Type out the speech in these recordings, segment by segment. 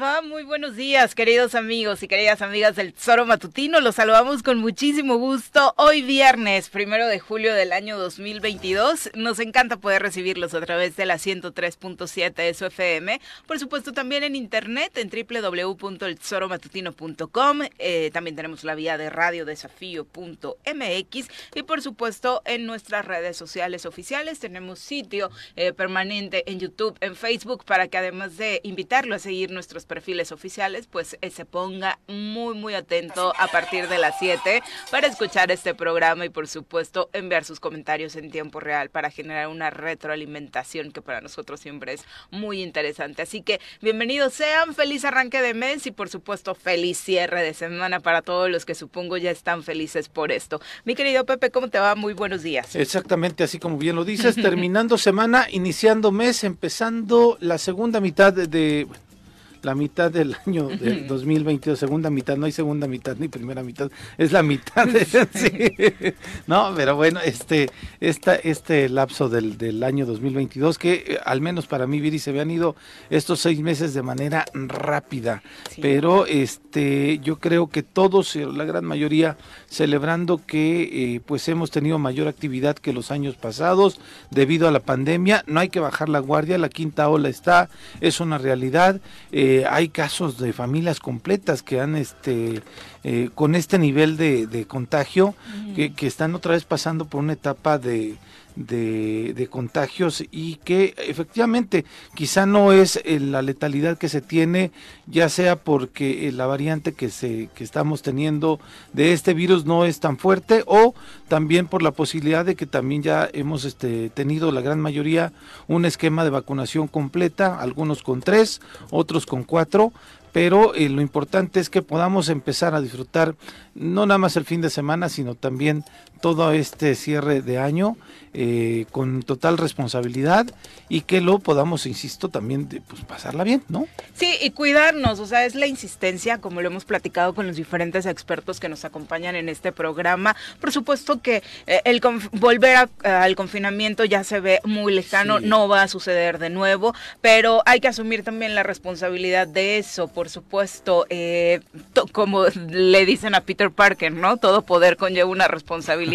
va? Muy buenos días, queridos amigos y queridas amigas del Tesoro Matutino. Los saludamos con muchísimo gusto. Hoy viernes, primero de julio del año 2022. Nos encanta poder recibirlos a través de la 103.7 de su FM. Por supuesto, también en internet en www.eltesoromatutino.com. Eh, también tenemos la vía de radio desafío.mx y por supuesto en nuestras redes sociales oficiales tenemos sitio eh, permanente en YouTube, en Facebook, para que además de invitarlo a seguir nuestros perfiles oficiales, pues eh, se ponga muy, muy atento a partir de las 7 para escuchar este programa y por supuesto enviar sus comentarios en tiempo real para generar una retroalimentación que para nosotros siempre es muy interesante. Así que bienvenidos sean, feliz arranque de mes y por supuesto feliz cierre de semana para todos los que supongo ya están felices por esto. Mi querido Pepe, ¿cómo te va? Muy buenos días. Exactamente, así como bien lo dices, terminando semana, iniciando mes, empezando la segunda mitad de, la mitad del año del 2022, segunda mitad, no hay segunda mitad ni primera mitad, es la mitad. De, sí. No, pero bueno, este, esta, este lapso del, del año 2022, que eh, al menos para mí, Viri, se habían ido estos seis meses de manera rápida, sí. pero este, yo creo que todos, eh, la gran mayoría, celebrando que eh, pues hemos tenido mayor actividad que los años pasados debido a la pandemia, no hay que bajar la guardia, la quinta ola está, es una realidad. Eh, hay casos de familias completas que han este eh, con este nivel de, de contagio uh -huh. que, que, están otra vez pasando por una etapa de, de, contagios y que efectivamente quizá no es eh, la letalidad que se tiene ya sea porque eh, la variante que se que estamos teniendo de este virus no es tan fuerte o también por la posibilidad de que también ya hemos este, tenido la gran mayoría un esquema de vacunación completa algunos con tres otros con cuatro pero eh, lo importante es que podamos empezar a disfrutar no nada más el fin de semana, sino también todo este cierre de año eh, con total responsabilidad y que lo podamos, insisto, también de, pues, pasarla bien, ¿no? Sí, y cuidarnos, o sea, es la insistencia, como lo hemos platicado con los diferentes expertos que nos acompañan en este programa. Por supuesto que eh, el volver a, al confinamiento ya se ve muy lejano, sí. no va a suceder de nuevo, pero hay que asumir también la responsabilidad de eso, por supuesto, eh, como le dicen a Peter Parker, ¿no? Todo poder conlleva una responsabilidad,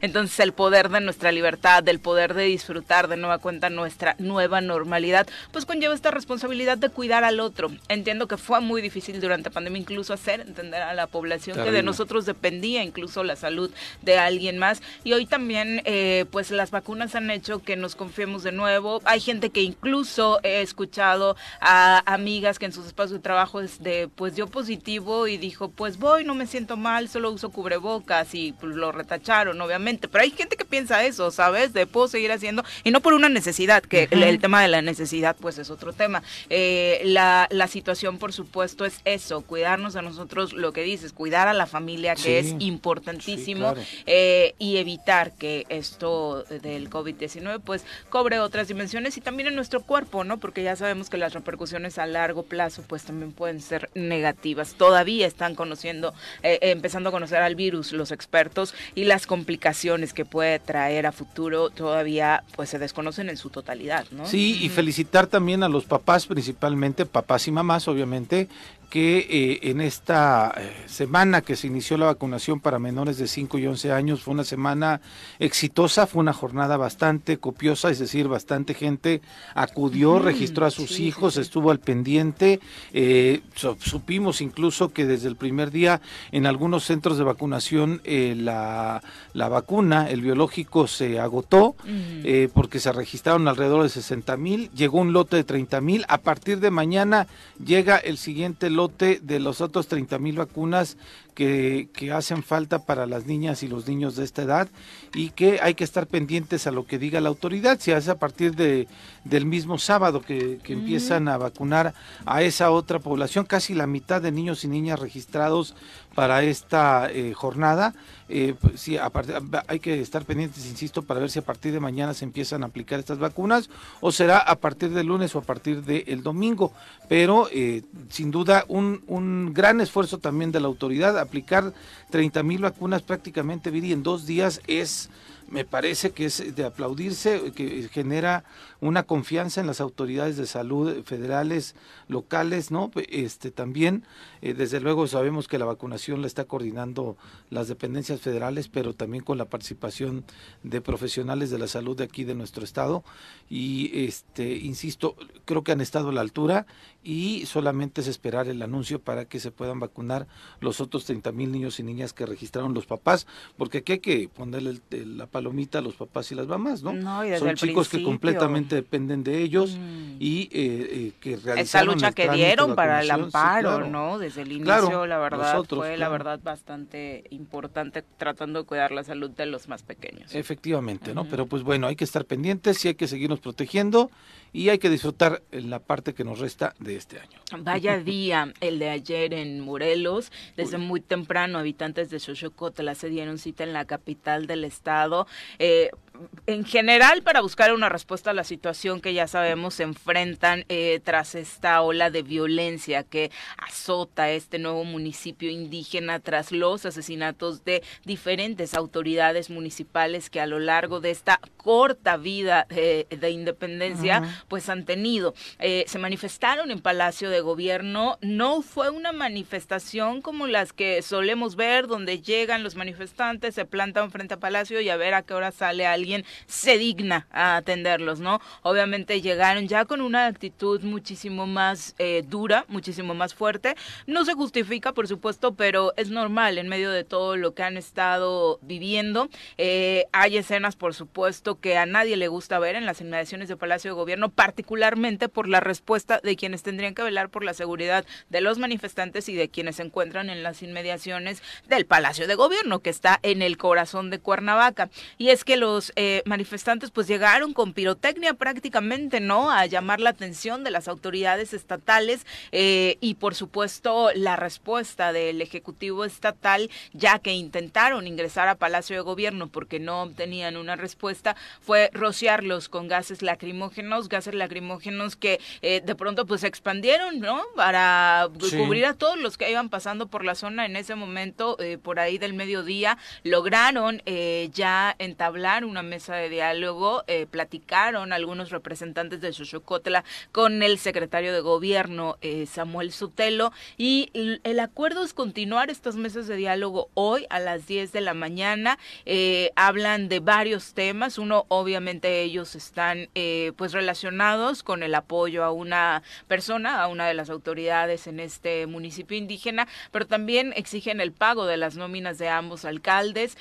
entonces el poder de nuestra libertad, del poder de disfrutar de nueva cuenta nuestra nueva normalidad, pues conlleva esta responsabilidad de cuidar al otro. Entiendo que fue muy difícil durante la pandemia incluso hacer entender a la población Terrible. que de nosotros dependía incluso la salud de alguien más y hoy también eh, pues las vacunas han hecho que nos confiemos de nuevo. Hay gente que incluso he escuchado a amigas que en sus espacios de trabajo de pues dio positivo y dijo pues voy, no me siento mal, solo uso cubrebocas y pues, lo obviamente, pero hay gente que piensa eso, ¿sabes? De puedo seguir haciendo y no por una necesidad, que el, el, tema de la necesidad pues es otro tema. Eh, la, la situación por supuesto es eso, cuidarnos a nosotros, lo que dices, cuidar a la familia que sí, es importantísimo sí, claro. eh, y evitar que esto del COVID-19 pues cobre otras dimensiones y también en nuestro cuerpo, ¿no? Porque ya sabemos que las repercusiones a largo plazo pues también pueden ser negativas. Todavía están conociendo, eh, empezando a conocer al virus los expertos y las complicaciones que puede traer a futuro todavía pues se desconocen en su totalidad, ¿no? Sí, y felicitar también a los papás, principalmente papás y mamás, obviamente, que eh, en esta eh, semana que se inició la vacunación para menores de 5 y 11 años fue una semana exitosa, fue una jornada bastante copiosa, es decir, bastante gente acudió, mm, registró a sus sí, hijos, sí. estuvo al pendiente, eh, supimos incluso que desde el primer día en algunos centros de vacunación eh, la, la, vacuna, el biológico se agotó mm. porque se registraron alrededor de 60 mil, llegó un lote de 30 mil, a partir de mañana llega el siguiente lote de los otros 30 mil vacunas que, que, hacen falta para las niñas y los niños de esta edad y que hay que estar pendientes a lo que diga la autoridad, si es a partir de, del mismo sábado que, que uh -huh. empiezan a vacunar a esa otra población, casi la mitad de niños y niñas registrados para esta eh, jornada. Eh, pues, sí, hay que estar pendientes, insisto, para ver si a partir de mañana se empiezan a aplicar estas vacunas o será a partir del lunes o a partir del de domingo. Pero eh, sin duda un, un, gran esfuerzo también de la autoridad. Aplicar 30 mil vacunas prácticamente, en dos días es me parece que es de aplaudirse, que genera una confianza en las autoridades de salud federales, locales, ¿no? Este también, eh, desde luego sabemos que la vacunación la está coordinando las dependencias federales, pero también con la participación de profesionales de la salud de aquí de nuestro estado y este insisto, creo que han estado a la altura y solamente es esperar el anuncio para que se puedan vacunar los otros 30 mil niños y niñas que registraron los papás, porque aquí hay que ponerle la palomita a los papás y las mamás, ¿no? Son chicos que completamente dependen de ellos mm. y eh, eh, que realizaron Esa lucha que dieron para el amparo, ¿no? Desde el inicio, la verdad, fue la verdad bastante importante tratando de cuidar la salud de los más pequeños. Efectivamente, ¿no? Pero pues bueno, hay que estar pendientes y hay que seguirnos protegiendo y hay que disfrutar la parte que nos resta de este año. Vaya día el de ayer en Morelos. Desde muy temprano habitantes de Xochocotla se dieron cita en la capital del estado. Eh, en general para buscar una respuesta a la situación que ya sabemos se enfrentan eh, tras esta ola de violencia que azota este nuevo municipio indígena tras los asesinatos de diferentes autoridades municipales que a lo largo de esta corta vida de independencia pues han tenido. Eh, se manifestaron en Palacio de Gobierno, no fue una manifestación como las que solemos ver donde llegan los manifestantes, se plantan frente a Palacio y a ver a qué hora sale alguien se digna a atenderlos, ¿no? Obviamente llegaron ya con una actitud muchísimo más eh, dura, muchísimo más fuerte. No se justifica, por supuesto, pero es normal en medio de todo lo que han estado viviendo. Eh, hay escenas, por supuesto, que a nadie le gusta ver en las inmediaciones del Palacio de Gobierno, particularmente por la respuesta de quienes tendrían que velar por la seguridad de los manifestantes y de quienes se encuentran en las inmediaciones del Palacio de Gobierno, que está en el corazón de Cuernavaca. Y es que los eh, manifestantes pues llegaron con pirotecnia prácticamente, ¿no? A llamar la atención de las autoridades estatales eh, y por supuesto la respuesta del Ejecutivo Estatal, ya que intentaron ingresar a Palacio de Gobierno porque no obtenían una respuesta, fue rociarlos con gases lacrimógenos, gases lacrimógenos que eh, de pronto pues se expandieron, ¿no? Para cubrir a todos los que iban pasando por la zona en ese momento, por ahí del mediodía, lograron ya entablar una mesa de diálogo eh, platicaron algunos representantes de Xochocotla con el secretario de gobierno eh, Samuel Sotelo y el, acuerdo es continuar estas mesas de diálogo hoy a las 10 de la mañana. Eh, hablan de varios temas. Uno, obviamente, ellos están pues relacionados con el apoyo a una persona, a una de las autoridades en este municipio indígena, pero también exigen el pago de las nóminas de ambos alcaldes.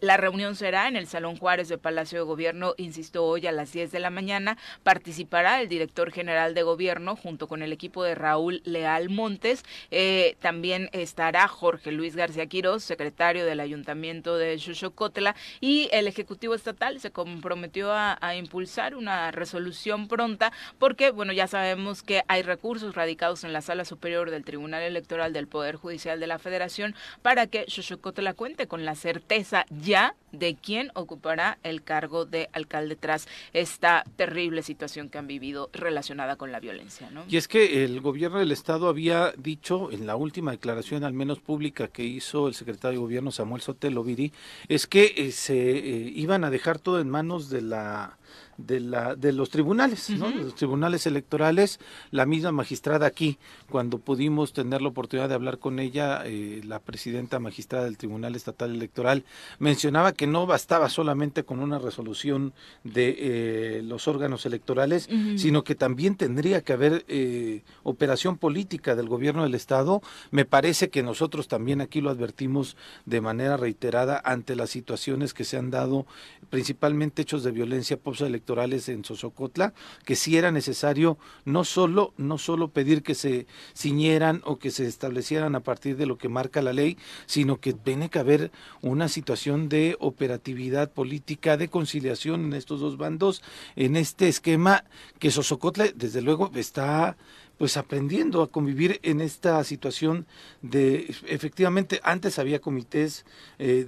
la reunión será en el Salón Juárez de Palacio de Gobierno, insisto, hoy a las 10 de la mañana participará el director general de Gobierno junto con el equipo de Raúl Leal Montes. Eh, también estará Jorge Luis García Quiroz, secretario del Ayuntamiento de Xochocotla, y el Ejecutivo Estatal se comprometió a, a impulsar una resolución pronta porque, bueno, ya sabemos que hay recursos radicados en la Sala Superior del Tribunal Electoral del Poder Judicial de la Federación para que Xochocotla cuente con la certeza ya de quién ocupará el cargo de alcalde tras esta terrible situación que han vivido relacionada con la violencia. ¿no? Y es que el gobierno del estado había dicho en la última declaración, al menos pública, que hizo el secretario de gobierno Samuel Sotelo Viri, es que eh, se eh, iban a dejar todo en manos de la de, la, de los tribunales, ¿no? los tribunales electorales, la misma magistrada aquí, cuando pudimos tener la oportunidad de hablar con ella, eh, la presidenta magistrada del Tribunal Estatal Electoral mencionaba que no bastaba solamente con una resolución de eh, los órganos electorales, sino que también tendría que haber eh, operación política del gobierno del Estado. Me parece que nosotros también aquí lo advertimos de manera reiterada ante las situaciones que se han dado, principalmente hechos de violencia postelectoral electorales en Sosocotla, que si era necesario no solo, no solo pedir que se ciñeran o que se establecieran a partir de lo que marca la ley, sino que tiene que haber una situación de operatividad política, de conciliación en estos dos bandos, en este esquema que Sosocotla, desde luego, está pues aprendiendo a convivir en esta situación de efectivamente antes había comités eh,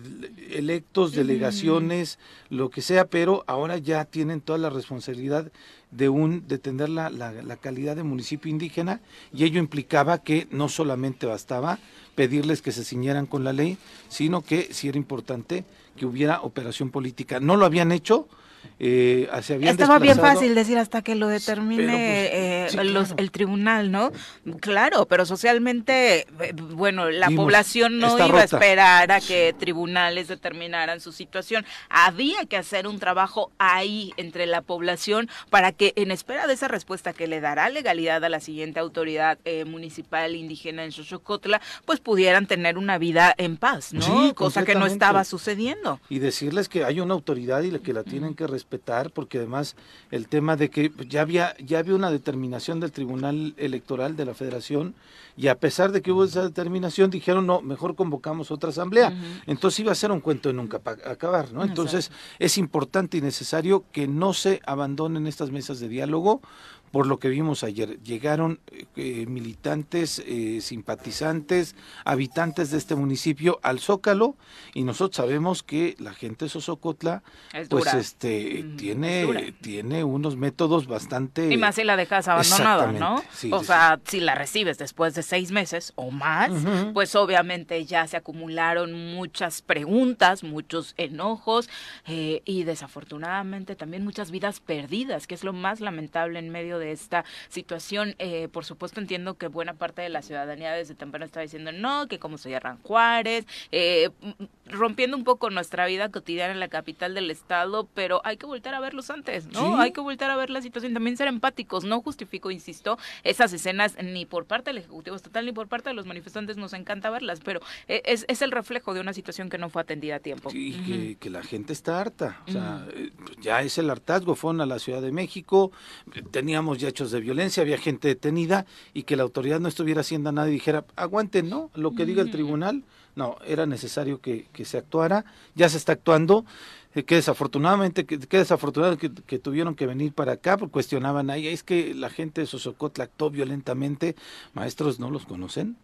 electos delegaciones lo que sea pero ahora ya tienen toda la responsabilidad de un de tener la, la, calidad de municipio indígena y ello implicaba que no solamente bastaba pedirles que se ciñeran con la ley, sino que sí era importante que hubiera operación política. No lo habían hecho, eh, Estaba bien fácil decir hasta que lo determine pues, eh, el tribunal, ¿no? Claro, pero socialmente, eh, bueno, la población no iba a esperar a que tribunales determinaran su situación. Había que hacer un trabajo ahí entre la población para que en espera de esa respuesta que le dará legalidad a la siguiente autoridad municipal indígena en Xochocotla, pues pudieran tener una vida en paz, ¿no? Cosa que no estaba sucediendo. Y decirles que hay una autoridad y que la tienen que respetar, porque además el tema de que ya había, ya había una determinación del Tribunal Electoral de la Federación, y a pesar de que hubo esa determinación, dijeron, no, mejor convocamos otra asamblea. Entonces iba a ser un cuento de nunca acabar, ¿no? Entonces es importante y necesario que no se abandonen estas mesas de diálogo, por lo que vimos ayer. Llegaron eh, militantes, eh, simpatizantes, habitantes de este municipio al Zócalo y nosotros sabemos que la gente de Sosocotla pues este mm, tiene tiene unos métodos bastante y más si la dejas abandonada, ¿no? o sea, si la recibes después de seis meses o más, pues obviamente ya se acumularon muchas preguntas, muchos enojos eh, y desafortunadamente también muchas vidas perdidas, que es lo más lamentable en medio de esta situación. Eh, por supuesto, entiendo que buena parte de la ciudadanía desde temprano está diciendo no, que como se llaman Juárez, eh, rompiendo un poco nuestra vida cotidiana en la capital del estado, pero hay que volver a verlos antes, ¿no? Hay que volver a ver la situación, también ser empáticos. No justifico, insisto, esas escenas ni por parte del Ejecutivo Estatal ni por parte de los manifestantes, nos encanta verlas, pero e, es, es el reflejo de una situación que no fue atendida a tiempo. Sí, que, la gente está harta, o sea, eh, ya es el hartazgo, fueron a la Ciudad de México, teníamos ya hechos de violencia, había gente detenida y que la autoridad no estuviera haciendo nada y dijera, aguanten, ¿no? Lo que diga el tribunal, no, era necesario que, se actuara, ya se está actuando, eh, que desafortunadamente, que, desafortunado que, que, tuvieron que venir para acá, porque cuestionaban ahí, es que la gente de Sosocotla actuó violentamente, maestros no los conocen,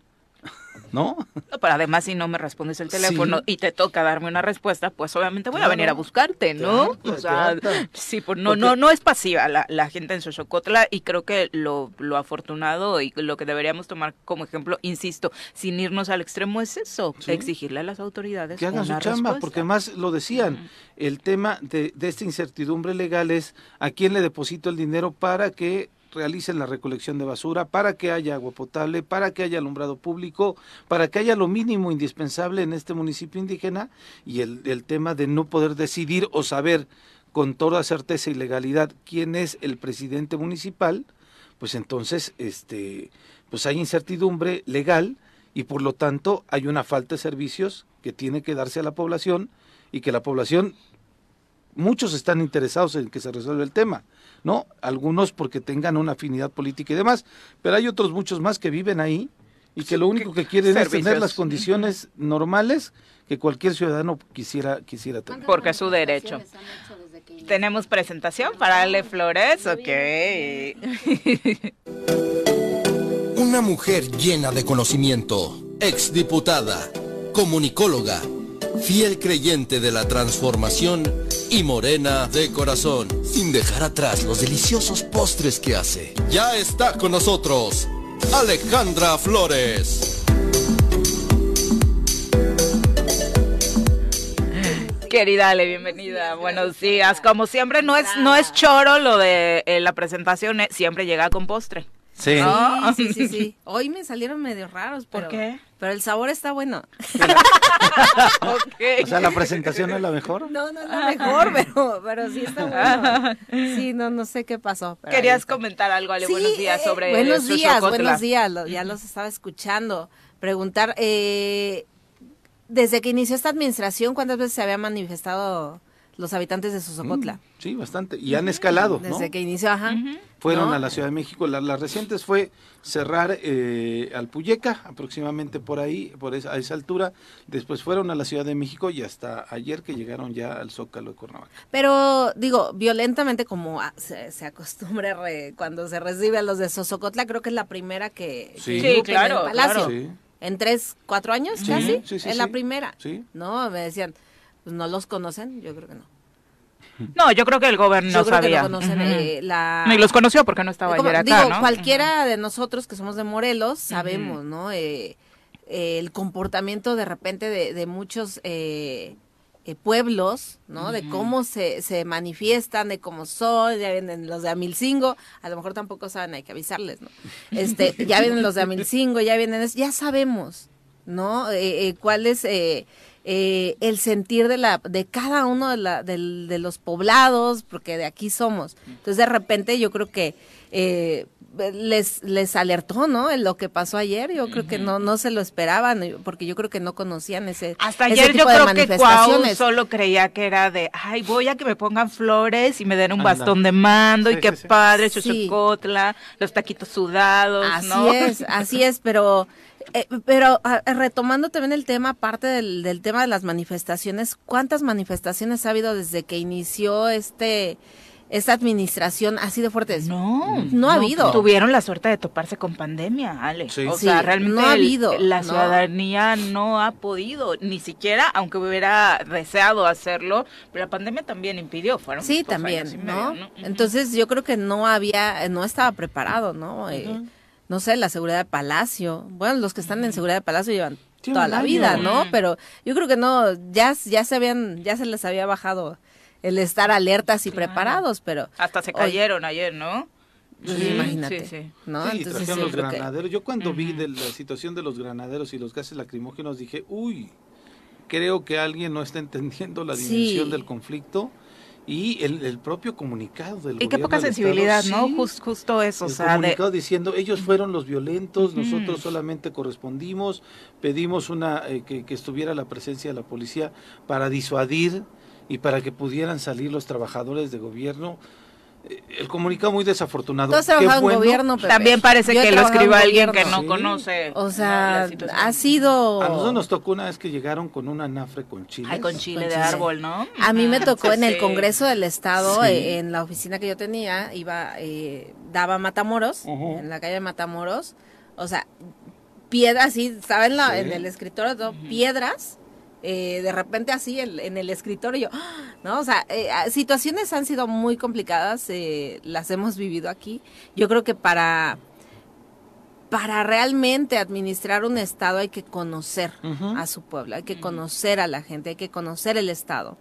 ¿no? Pero además, si no me respondes el teléfono y te toca darme una respuesta, pues obviamente voy a venir a buscarte, ¿no? o sea, sí, pues no, no, no es pasiva la, la gente en Xochocotla y creo que lo, lo afortunado y lo que deberíamos tomar como ejemplo, insisto, sin irnos al extremo es eso, exigirle a las autoridades que hagan su chamba, porque más lo decían, el tema de, de esta incertidumbre legal es a quién le deposito el dinero para que realicen la recolección de basura, para que haya agua potable, para que haya alumbrado público, para que haya lo mínimo indispensable en este municipio indígena y el, tema de no poder decidir o saber con toda certeza y legalidad quién es el presidente municipal, pues entonces este pues hay incertidumbre legal y por lo tanto hay una falta de servicios que tiene que darse a la población y que la población muchos están interesados en que se resuelva el tema, ¿no? Algunos porque tengan una afinidad política y demás, pero hay otros muchos más que viven ahí y que lo único que quieren es tener las condiciones normales que cualquier ciudadano quisiera quisiera tener. Porque es su derecho. Tenemos presentación para Ale Flores, ok. Una mujer llena de conocimiento, exdiputada, comunicóloga fiel creyente de la transformación y morena de corazón, sin dejar atrás los deliciosos postres que hace. Ya está con nosotros Alejandra Flores. Querida Ale, bienvenida. Buenos días. Como siempre, no es, no es choro lo de eh, la presentación, eh, siempre llega con postre. Sí. sí, sí, sí, Hoy me salieron medio raros, pero, ¿Por qué? Pero el sabor está bueno. O sea, la presentación no es la mejor. No, no es la mejor, pero, pero sí está bueno. Sí, no, no sé qué pasó. Querías comentar algo, Ale, buenos días eh, sobre Buenos días, buenos días, ya los estaba escuchando. Preguntar, eh, desde que inició esta administración, ¿cuántas veces se había manifestado los habitantes de Sosocotla. Mm, sí, bastante. Y han escalado. Desde que inició, ajá. Fueron a la Ciudad de México. Las recientes fue cerrar eh, Alpuyeca, aproximadamente por ahí, por esa, a esa altura. Después fueron a la Ciudad de México y hasta ayer que llegaron ya al Zócalo de Cuernavaca. Pero, digo, violentamente, como se, acostumbra cuando se recibe a los de Sosocotla, creo que es la primera que. Sí, claro. claro. En tres, cuatro años casi. es la primera. ¿No? Me decían pues no los conocen, yo creo que no. No, yo creo que el gobierno no sabía. Eh, la... Ni los conoció porque no estaba ayer acá, digo, cualquiera de nosotros que somos de Morelos sabemos, ¿no? Eh, eh, el comportamiento de repente de, de muchos eh, eh, pueblos, ¿no? De cómo se, se manifiestan, de cómo son, ya vienen los de Amilcingo, a lo mejor tampoco saben, hay que avisarles, ¿no? Este, ya vienen los de Amilcingo, ya vienen, ya sabemos, ¿no? Eh, eh, cuál es eh, eh, el sentir de la de cada uno de, la, del- de los poblados, porque de aquí somos. Entonces, de repente, yo creo que eh, les les alertó, ¿no? En lo que pasó ayer. Yo creo que no no se lo esperaban, porque yo creo que no conocían ese Hasta ese ayer yo de creo que Cuau manifestaciones. solo creía que era de, ay, voy a que me pongan flores y me den un bastón de mando y Sí, qué sí, padre, Sí. Xochocotla, los taquitos sudados, Así ¿no? es, así es, pero eh, pero ah, retomando también el tema, aparte del, del tema de las manifestaciones, ¿cuántas manifestaciones ha habido desde que inició este esta administración así de fuertes? No, No ha habido. Tuvieron la suerte de toparse con pandemia, Ale. Sí. O Sí, sea, realmente no ha el- habido, la ciudadanía no ha podido, ni siquiera, aunque hubiera deseado hacerlo, pero la pandemia también impidió. Fueron Sí, también, años y ¿no? medio. Entonces yo creo que no había, no estaba preparado, ¿no? Eh, no sé, la seguridad de Palacio. Bueno, los que están en seguridad de Palacio llevan toda la vida, ¿no? Pero yo creo que no, ya, ya se habían, ya se les había bajado el estar alertas y preparados, pero Hasta se hoy- cayeron ayer, ¿no? pues, Sí, imagínate, sí, sí. ¿no? Sí, Entonces trajeron yo los creo que- granaderos. Yo cuando vi de la situación de los granaderos y los gases lacrimógenos dije, uy, creo que alguien no está entendiendo la Sí. dimensión del conflicto y el, el propio comunicado del Y qué poca sensibilidad, Estado, ¿no? sí. Justo eso, o el de, comunicado diciendo ellos fueron los violentos, nosotros solamente correspondimos, pedimos una eh, que, que estuviera la presencia de la policía para disuadir y para que pudieran salir los trabajadores de gobierno. El comunicado muy desafortunado. Tú has Qué trabajado en bueno. gobierno, Pepe. también parece Yo que lo escriba alguien que no Sí. conoce. O sea, la ha sido... A nosotros nos tocó una vez que llegaron con un anafre con chile. Ay, con chile Con de chile. árbol, ¿no? A mí me Ujú. tocó en el Sí. Congreso del Estado, Sí. eh, en la oficina que yo tenía, iba, eh, daba Matamoros, en la calle de Matamoros, o sea, piedras, así, ¿saben? La, Sí. En el escritorio, todo, piedras, eh, de repente así en el escritorio. ¿no? O sea, eh, ah, situaciones han sido muy complicadas, eh, las hemos vivido aquí. Yo creo que para, para realmente administrar un Estado hay que conocer a su pueblo, hay que conocer a la gente, hay que conocer el Estado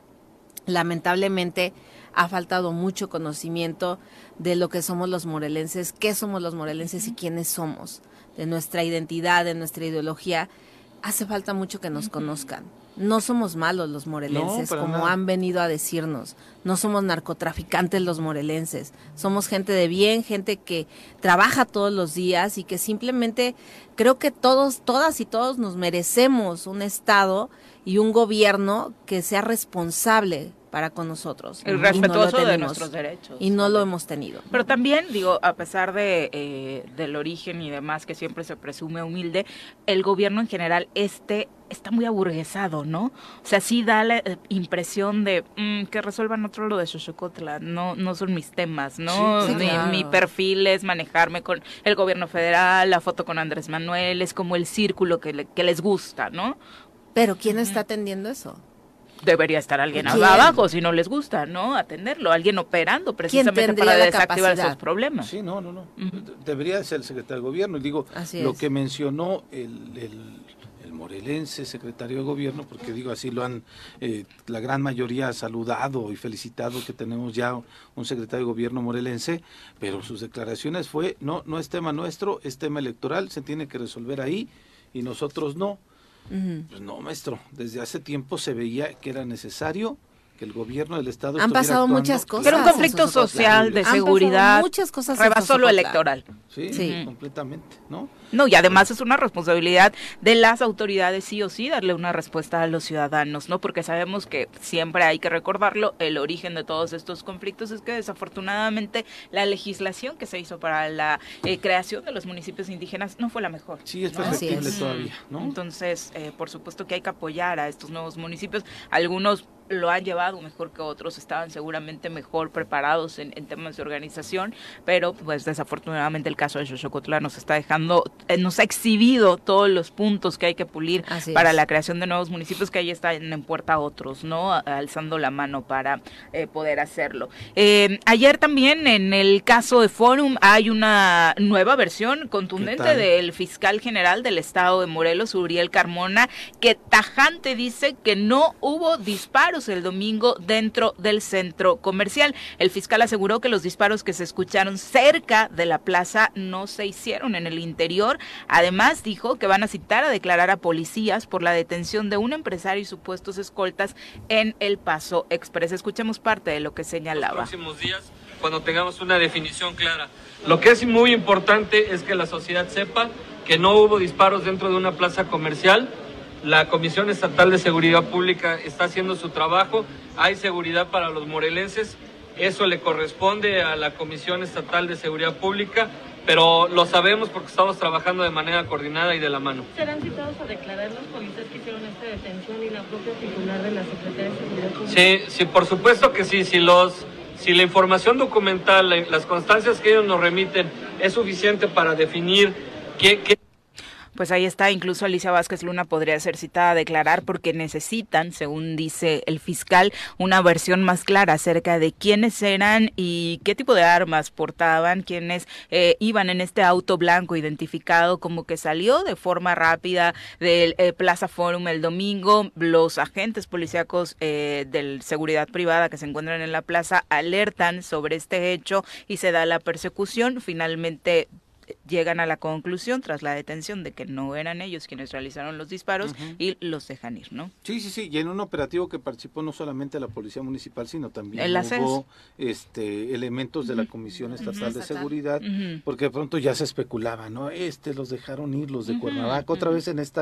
lamentablemente ha faltado mucho conocimiento de lo que somos los morelenses, qué somos los morelenses y quiénes somos, de nuestra identidad, de nuestra ideología. Hace falta mucho que nos conozcan. No somos malos los morelenses, como nada. han venido a decirnos. No somos narcotraficantes los morelenses. Somos gente de bien, gente que trabaja todos los días y que simplemente creo que todos, todas y todos nos merecemos un Estado y un gobierno que sea responsable para con nosotros. No lo respetuoso de nuestros derechos. Y no lo hemos tenido. Pero también, digo, a pesar de eh, del origen y demás que siempre se presume humilde, el gobierno en general este está muy aburguesado, ¿no? O sea, sí da la eh, impresión de mm, que resuelvan otro lo de Xochocotla, no no son mis temas, ¿no? Sí, sí, mi, claro. mi perfil es manejarme con el gobierno federal, la foto con Andrés Manuel, es como el círculo que, le- que les gusta, ¿no? Pero ¿quién está atendiendo eso? Debería estar alguien ¿Quién? abajo si no les gusta, ¿no? Atenderlo, alguien operando precisamente para desactivar capacidad? esos problemas. Sí, no, no, no. Debería ser el secretario de gobierno. Y digo, Así lo es. que mencionó el, el, el morelense secretario de gobierno, porque digo, así lo han eh, la gran mayoría saludado y felicitado que tenemos ya un secretario de gobierno morelense, pero sus declaraciones fue, no, no es tema nuestro, es tema electoral, se tiene que resolver ahí y nosotros no. Pues no, maestro, desde hace tiempo se veía que era necesario que el gobierno del estado Han pasado actuando. muchas cosas. Era un conflicto social, de Han pasado seguridad, muchas cosas rebasó lo electoral. Sí, Sí. completamente, ¿no? No, y además es una responsabilidad de las autoridades sí o sí darle una respuesta a los ciudadanos, ¿no? Porque sabemos que siempre hay que recordarlo, el origen de todos estos conflictos es que desafortunadamente la legislación que se hizo para la eh, creación de los municipios indígenas no fue la mejor. Sí, es ¿no? perfectible es. todavía, ¿no? Entonces, eh, por supuesto que hay que apoyar a estos nuevos municipios. Algunos lo han llevado mejor que otros, estaban seguramente mejor preparados en, temas de organización, pero pues desafortunadamente el caso de Xochocotla nos está dejando, eh, nos ha exhibido todos los puntos que hay que pulir para la creación de nuevos municipios que ahí están en puerta otros, ¿no? Alzando la mano para eh, poder hacerlo. Eh, ayer también en el caso de Forum hay una nueva versión contundente del fiscal general del estado de Morelos, Uriel Carmona, que tajante dice que no hubo disparos el domingo dentro del centro comercial. El fiscal aseguró que los disparos que se escucharon cerca de la plaza no se hicieron en el interior. Además, dijo que van a citar a declarar a policías por la detención de un empresario y supuestos escoltas en el Paso Express. Escuchemos parte de lo que señalaba. Los próximos días, cuando tengamos una definición clara. Lo que es muy importante es que la sociedad sepa que no hubo disparos dentro de una plaza comercial. La Comisión Estatal de Seguridad Pública está haciendo su trabajo. Hay seguridad para los morelenses. Eso le corresponde a la Comisión Estatal de Seguridad Pública pero lo sabemos porque estamos trabajando de manera coordinada y de la mano. ¿Serán citados a declarar los policías que hicieron esta detención y la propia titular de la Secretaría de Seguridad Pública? Sí, sí, por supuesto que sí. Si, los, si la información documental, las constancias que ellos nos remiten es suficiente para definir qué... qué pues ahí está, incluso Alicia Vázquez Luna podría ser citada a declarar porque necesitan, según dice el fiscal, una versión más clara acerca de quiénes eran y qué tipo de armas portaban, quiénes eh, iban en este auto blanco identificado como que salió de forma rápida del eh, Plaza Forum el domingo. Los agentes policíacos eh, de seguridad privada que se encuentran en la plaza alertan sobre este hecho y se da la persecución. Finalmente llegan a la conclusión tras la detención de que no eran ellos quienes realizaron los disparos y los dejan ir, ¿no? Sí, sí, sí, y en un operativo que participó no solamente la Policía Municipal, sino también hubo este, elementos de la Comisión Estatal de Seguridad, porque de pronto ya se especulaba, ¿no? Este los dejaron ir, los de Cuernavaca, otra vez en este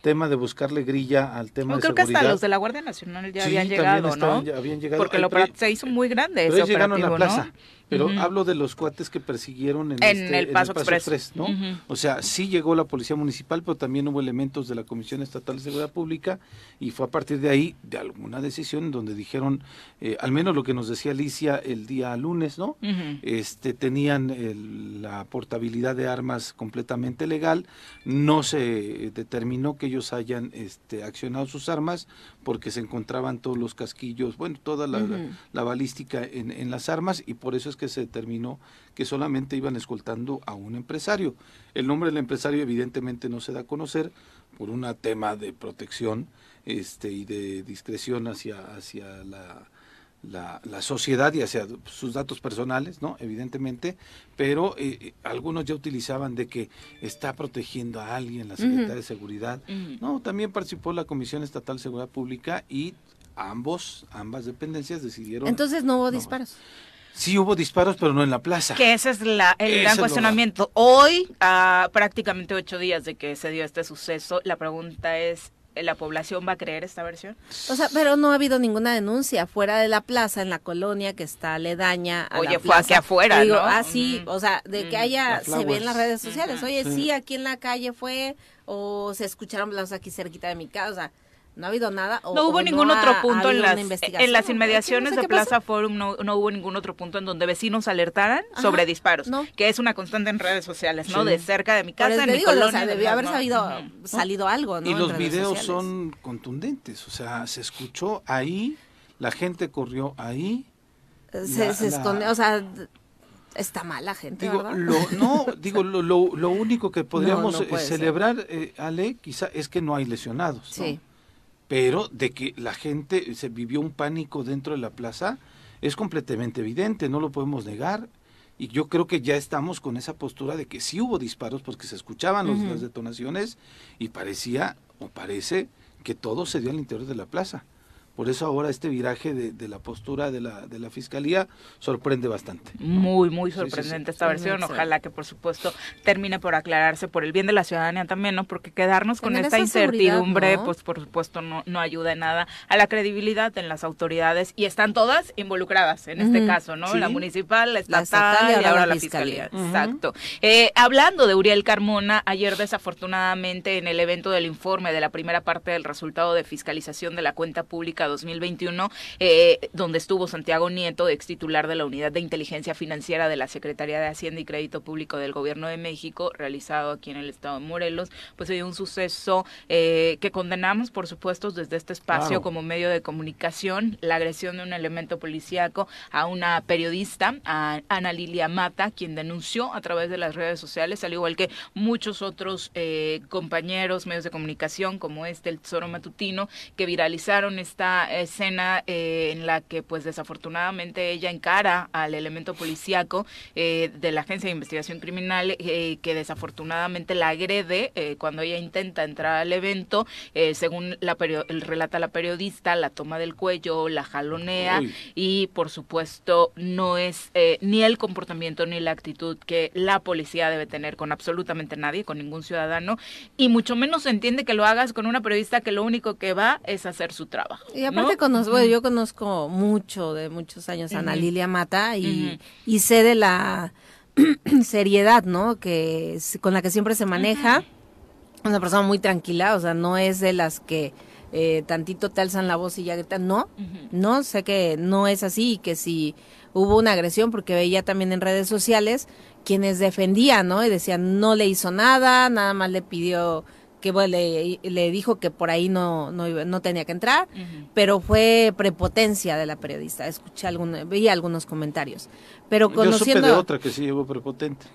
tema de buscarle grilla al tema de creo seguridad. que hasta los de la Guardia Nacional ya habían llegado, ¿no? habían llegado. Porque lo, se hizo muy grande ese operativo, a la plaza. Pero hablo de los cuates que persiguieron en, este, el Paso, Express. ¿no? O sea, sí llegó la Policía Municipal, pero también hubo elementos de la Comisión Estatal de Seguridad Pública y fue a partir de ahí de alguna decisión donde dijeron, eh, al menos lo que nos decía Alicia el día lunes, ¿no? este Tenían la portabilidad de armas completamente legal, no se determinó que ellos hayan este, accionado sus armas porque se encontraban todos los casquillos, bueno, toda la, la, balística en, en las armas y por eso es que se determinó que solamente iban escoltando a un empresario. El nombre del empresario evidentemente no se da a conocer por un tema de protección este, y de discreción hacia, hacia la, la, sociedad y hacia sus datos personales, ¿no? Evidentemente, pero eh, eh, algunos ya utilizaban de que está protegiendo a alguien la Secretaría de Seguridad. No, también participó la Comisión Estatal de Seguridad Pública y ambos, ambas dependencias decidieron... Entonces no hubo disparos. Sí hubo disparos, pero no en la plaza. Que ese es la, el gran cuestionamiento. Hoy, a prácticamente ocho días de que se dio este suceso, la pregunta es, ¿la población va a creer esta versión? O sea, pero no ha habido ninguna denuncia fuera de la plaza, en la colonia que está aledaña a Oye, la fue aquí afuera, ¿no? Ah, sí, o sea, de que haya, se ve en las redes sociales. Oye, sí. aquí en la calle fue, o se escucharon las aquí cerquita de mi casa, o sea, no ha habido nada. no hubo ningún otro punto en las, en las inmediaciones de Plaza Forum, no, no, hubo ningún otro punto en donde vecinos alertaran sobre disparos, que es una constante en redes sociales, ¿no? De cerca de mi casa, en mi colonia. debió haber salido algo, ¿no? Y los videos son contundentes, o sea, se escuchó ahí, la gente corrió ahí. Se, se esconde, o sea, está mal la gente, ¿verdad? no, digo, lo, lo, único que podríamos eh, celebrar, eh, Ale, quizá es que no hay lesionados. Sí pero de que la gente se vivió un pánico dentro de la plaza es completamente evidente, no lo podemos negar. Y yo creo que ya estamos con esa postura de que sí hubo disparos porque se escuchaban las detonaciones y parecía o parece que todo se dio al interior de la plaza. Por eso ahora este viraje de, la postura de la, de la Fiscalía sorprende bastante. Muy, muy sorprendente esta versión. Ojalá que, por supuesto, termine por aclararse por el bien de la ciudadanía también, ¿no? Porque quedarnos con esta incertidumbre, pues por supuesto no, no ayuda en nada a la credibilidad en las autoridades y están todas involucradas en este caso, ¿no? La municipal, la estatal, y, ahora la Fiscalía. Exacto. Eh, hablando de Uriel Carmona, ayer desafortunadamente en el evento del informe de la primera parte del resultado de fiscalización de la cuenta pública Pública 2021, eh, donde estuvo Santiago Nieto, ex titular de la Unidad de Inteligencia Financiera de la Secretaría de Hacienda y Crédito Público del Gobierno de México, realizado aquí en el estado de Morelos, pues hay un suceso eh, que condenamos, por supuesto, desde este espacio Claro. como medio de comunicación, la agresión de un elemento policíaco a una periodista, a Ana Lilia Mata, quien denunció a través de las redes sociales, al igual que muchos otros eh, compañeros, medios de comunicación, como este, el Tesoro Matutino, que viralizaron esta escena eh, en la que, pues desafortunadamente, ella encara al elemento policíaco eh, de la Agencia de Investigación Criminal, eh, que desafortunadamente la agrede eh, cuando ella intenta entrar al evento, eh, según la relata la periodista, la toma del cuello, la jalonea Uy. y por supuesto no es eh, ni el comportamiento ni la actitud que la policía debe tener con absolutamente nadie, con ningún ciudadano y mucho menos se entiende que lo hagas con una periodista que lo único que va es hacer su trabajo. Y aparte ¿no? conozco, bueno, yo conozco mucho de muchos años a Ana. Lilia Mata y, y sé de la seriedad, ¿no? Que con la que siempre se maneja. Una persona muy tranquila, o sea, no es de las que eh, tantito te alzan la voz y ya gritan, no, no, sé que no es así y que si hubo una agresión, porque veía también en redes sociales quienes defendían, ¿no? Y decían, no le hizo nada, nada más le pidió que bueno, le, le dijo que por ahí no, no, iba- no tenía que entrar, pero fue prepotencia de la periodista. Escuché algún, veía algunos comentarios. Pero Yo supe conociendo... de otra que sí llegó prepotente,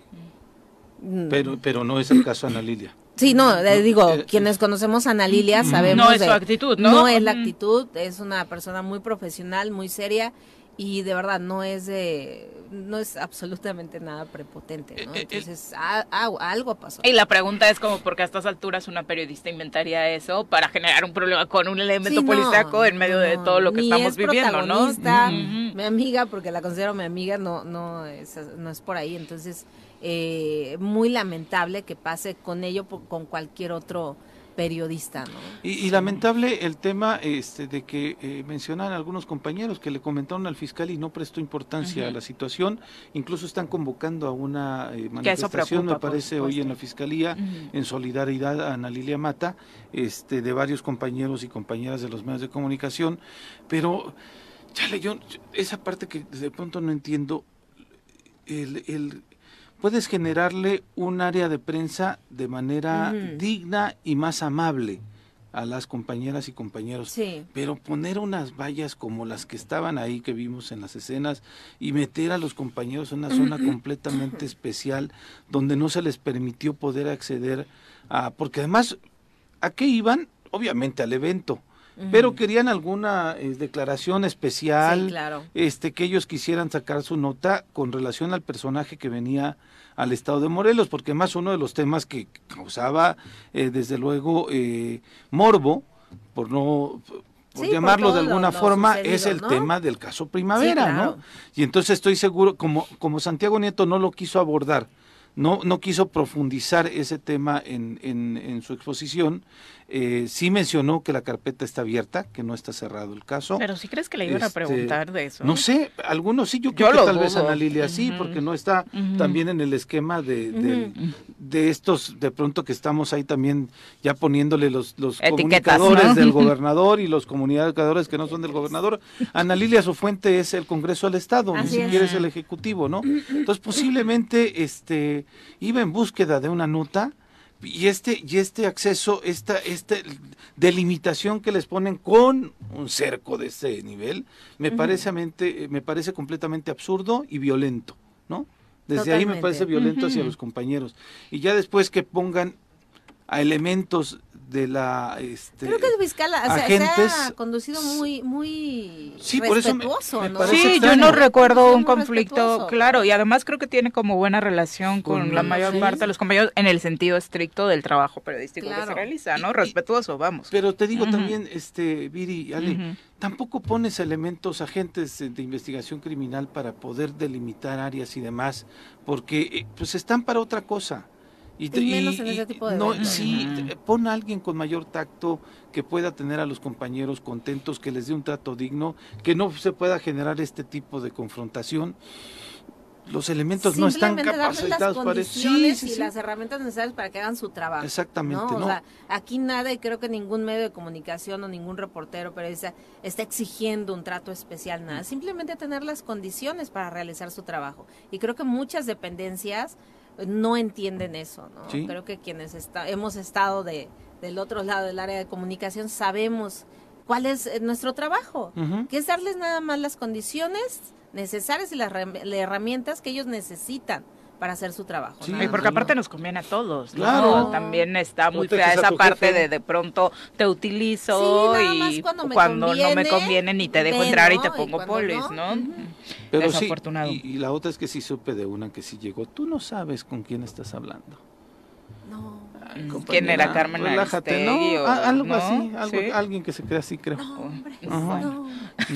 Mm. pero, pero no es el caso de Ana Lilia. Sí, no, le No, digo, eh, quienes conocemos a Ana Lilia sabemos No es de- su actitud, ¿no? es la actitud, es una persona muy profesional, muy seria y de verdad no es de no es absolutamente nada prepotente, ¿no? Eh, eh, Entonces, a- a- algo pasó. Y la pregunta es como porque a estas alturas una periodista inventaría eso para generar un problema con un elemento Sí, no, policíaco en medio de no, todo lo que ni estamos es viviendo, ¿no? Ujú. Mi amiga, porque la considero mi amiga, no, no, es, no es por ahí. Entonces, eh, muy lamentable que pase con ello por- con cualquier otro periodista, ¿no? Y, y lamentable el tema este, de que eh, mencionan algunos compañeros que le comentaron al fiscal y no prestó importancia a la situación. Incluso están convocando a una eh, manifestación, preocupa, me parece, hoy en la fiscalía, en solidaridad a Ana Lilia Mata, este, de varios compañeros y compañeras de los medios de comunicación. Pero, chale, yo, yo- esa parte que de pronto no entiendo, el, el- puedes generarle un área de prensa de manera digna y más amable a las compañeras y compañeros. Sí. Pero poner unas vallas como las que estaban ahí que vimos en las escenas y meter a los compañeros en una zona completamente especial donde no se les permitió poder acceder a porque además ¿a qué iban? Obviamente al evento. Pero querían alguna eh, declaración especial, Sí, claro. este que ellos quisieran sacar su nota con relación al personaje que venía al estado de Morelos, porque más uno de los temas que causaba eh, desde luego eh, morbo, por no por Sí, por llamarlo de lo- alguna lo forma, sucedido, es el ¿no? tema del caso Primavera, claro. ¿no? Y entonces estoy seguro, como, como Santiago Nieto no lo quiso abordar, no, no quiso profundizar ese tema en, en, en su exposición, eh, sí mencionó que la carpeta está abierta, que no está cerrado el caso. Pero si crees que le iban a Este, preguntar de eso. No sé, algunos sí, yo Yo creo que tal vez. Ana Lilia sí, porque no está también en el esquema de, de, de estos, de pronto que estamos ahí también ya poniéndole los, los Etiquetas, comunicadores ¿no? del gobernador y los comunicadores que no son del gobernador. Ana Lilia, su fuente es el Congreso del Estado, ni es. siquiera es el Ejecutivo, ¿no? Entonces posiblemente este iba en búsqueda de una nota y este y este acceso esta esta delimitación que les ponen con un cerco de ese nivel me parece mente- me parece completamente absurdo y violento no desde ahí me parece violento hacia los compañeros. Y ya después que pongan a elementos de la este Creo que el fiscal o sea, se agentes- ha conducido muy, muy Sí, por eso me- respetuoso, me ¿no? parece Sí, yo no recuerdo un conflicto, respetuoso. claro, y además creo que tiene como buena relación con, Con la mayor sí. parte de los compañeros en el sentido estricto del trabajo periodístico que se realiza, ¿no? Y- Respetuoso, vamos. Pero te digo también, este, Viri, Ale, tampoco pones elementos, agentes eh, de investigación criminal para poder delimitar áreas y demás, porque eh, pues están para otra cosa. Y menos en ese tipo de no, eventos. sí, pon a alguien con mayor tacto que pueda tener a los compañeros contentos, que les dé un trato digno, que no se pueda generar este tipo de confrontación. los elementos no están Simplemente darles capacitados las para eso. Sí, condiciones sí, y sí. las herramientas necesarias para que hagan su trabajo. Exactamente, ¿no? O ¿no? sea, aquí nada, y creo que ningún medio de comunicación o ningún reportero periodista está exigiendo un trato especial, nada. Simplemente tener las condiciones para realizar su trabajo. Y creo que muchas dependencias no entienden eso, ¿no? Sí. Creo que quienes está, hemos estado de, del otro lado del área de comunicación sabemos cuál es eh, nuestro trabajo, que es darles nada más las condiciones necesarias y las las herramientas que ellos necesitan para hacer su trabajo. Sí, Y porque aparte nos conviene a todos, ¿no? Claro. También está muy fea esa parte jefe. de de pronto te utilizo Sí, y cuando no me conviene, ni te dejo entrar y te pongo polis, no. Pero sí, Desafortunado. y, y la otra es que sí supe de una que sí llegó. Tú no sabes con quién estás hablando. No. Mm, compañera, ¿Quién era Carmen Relájate, Aristegui ¿no? o- A- algo no? así, algo, ¿Sí? alguien que se cree así, creo. Hombre, Ajá. no.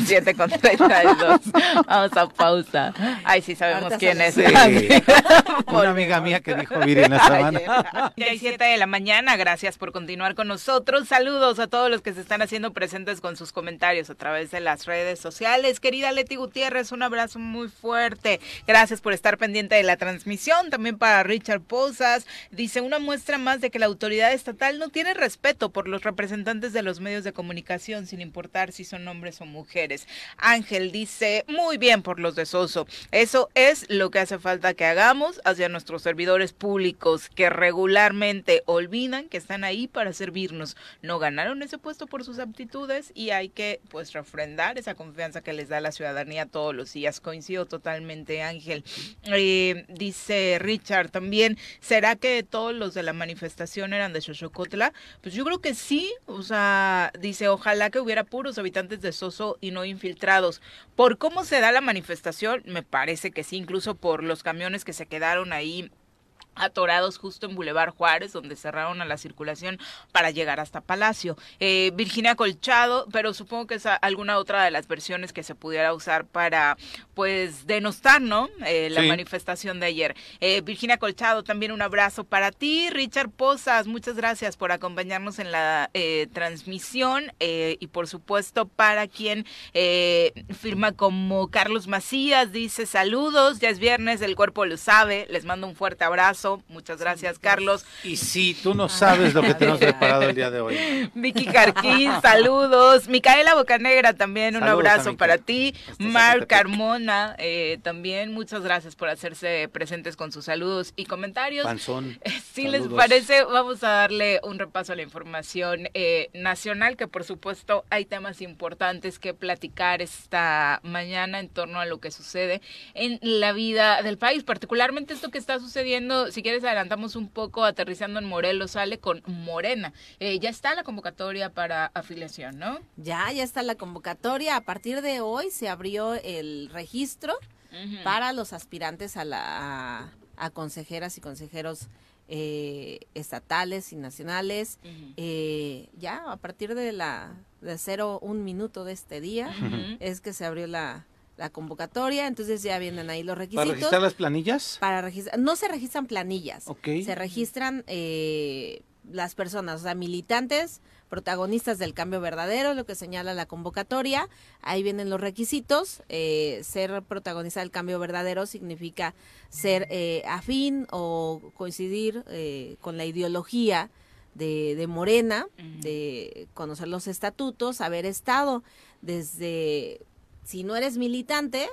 7 con 32. Vamos a pausa. Ay, sí sabemos quién es. Sí. Una amiga mía que dijo vivir en la sabana. Ya hay 7 de la mañana, gracias por continuar con nosotros. Saludos a todos los que se están haciendo presentes con sus comentarios a través de las redes sociales. Querida Leti Gutiérrez, un abrazo muy fuerte. Gracias por estar pendiente de la transmisión. También para Richard Posas. Dice una muestra más de que la autoridad estatal no tiene respeto por los representantes de los medios de comunicación, sin importar si son hombres o mujeres. Ángel dice, muy bien por los de Soso. Eso es lo que hace falta que hagamos hacia nuestros servidores públicos que regularmente olvidan que están ahí para servirnos. No ganaron ese puesto por sus aptitudes y hay que pues refrendar esa confianza que les da la ciudadanía todos los días. Coincido totalmente, Ángel. Eh, dice Richard también, ¿será que todos los de la manifestación eran de Xochocotla? Pues yo creo que sí, o sea, dice, ojalá que hubiera puros habitantes de Soso y no infiltrados. Por cómo se da la manifestación, me parece que sí, incluso por los camiones que se quedaron ahí atorados justo en Boulevard Juárez, donde cerraron a la circulación para llegar hasta Palacio. Eh, Virginia Colchado, pero supongo que es alguna otra de las versiones que se pudiera usar para, pues, denostar, ¿no? Eh, la Sí. manifestación de ayer. Eh, Virginia Colchado, también un abrazo para ti. Richard Posas, muchas gracias por acompañarnos en la eh, transmisión eh, y, por supuesto, para quien eh, firma como Carlos Macías, dice saludos, ya es viernes, el cuerpo lo sabe, les mando un fuerte abrazo. Muchas gracias, Carlos. Y sí, tú no sabes lo que tenemos preparado el día de hoy. Vicky Carquín, saludos. Micaela Bocanegra, también un Saludos, abrazo para ti. Hasta Marc Zacatepec. Carmona, eh, también muchas gracias por hacerse presentes con sus saludos y comentarios. Panzón. Si les parece, vamos a darle un repaso a la información eh, nacional, que por supuesto hay temas importantes que platicar esta mañana en torno a lo que sucede en la vida del país, particularmente esto que está sucediendo, si quieres adelantamos un poco, aterrizando en Morelos, sale con Morena. Eh, ya está la convocatoria para afiliación, ¿no? Ya, ya está la convocatoria. A partir de hoy se abrió el registro para los aspirantes a la a, a consejeras y consejeros eh, estatales y nacionales. Eh, ya a partir de la de cero un minuto de este día es que se abrió la, la convocatoria. Entonces ya vienen ahí los ¿Para requisitos. registrar las planillas? Para registrar, no se registran planillas, Ok. se registran eh, las personas, o sea, militantes, protagonistas del cambio verdadero, lo que señala la convocatoria. Ahí vienen los requisitos. eh, ser protagonista del cambio verdadero significa ser eh, afín o coincidir eh, con la ideología de, de Morena, de conocer los estatutos, haber estado desde, si no eres militante,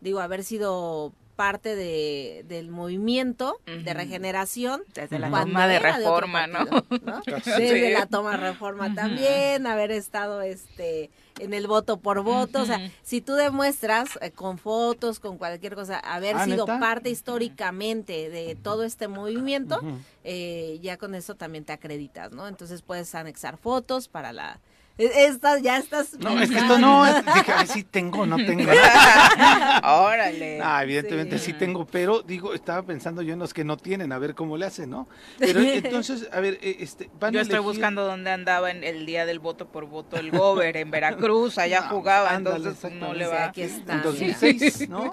digo, haber sido parte de, del movimiento de regeneración. Desde la toma de reforma, ¿no? partido, ¿no? Desde Sí. la toma de reforma también, haber estado este en el voto por voto, o sea, si tú demuestras eh, con fotos, con cualquier cosa, haber Ah, sido ¿neta? parte históricamente de todo este movimiento, eh, ya con eso también te acreditas, ¿no? Entonces puedes anexar fotos para la... e- Estas, ya estás... No, es que esto no, dije, ay, sí tengo, no tengo. Órale. Ah, evidentemente sí. Sí. tengo, pero digo, estaba pensando yo en los que no tienen, a ver cómo le hacen, ¿no? Pero entonces, a ver, eh, este, van Yo a estoy elegir- buscando dónde andaba en el día del voto por voto el Gober en Veracruz, allá No, jugaba, ándale, entonces pues, no le va. Aquí está. En 2006, ¿no?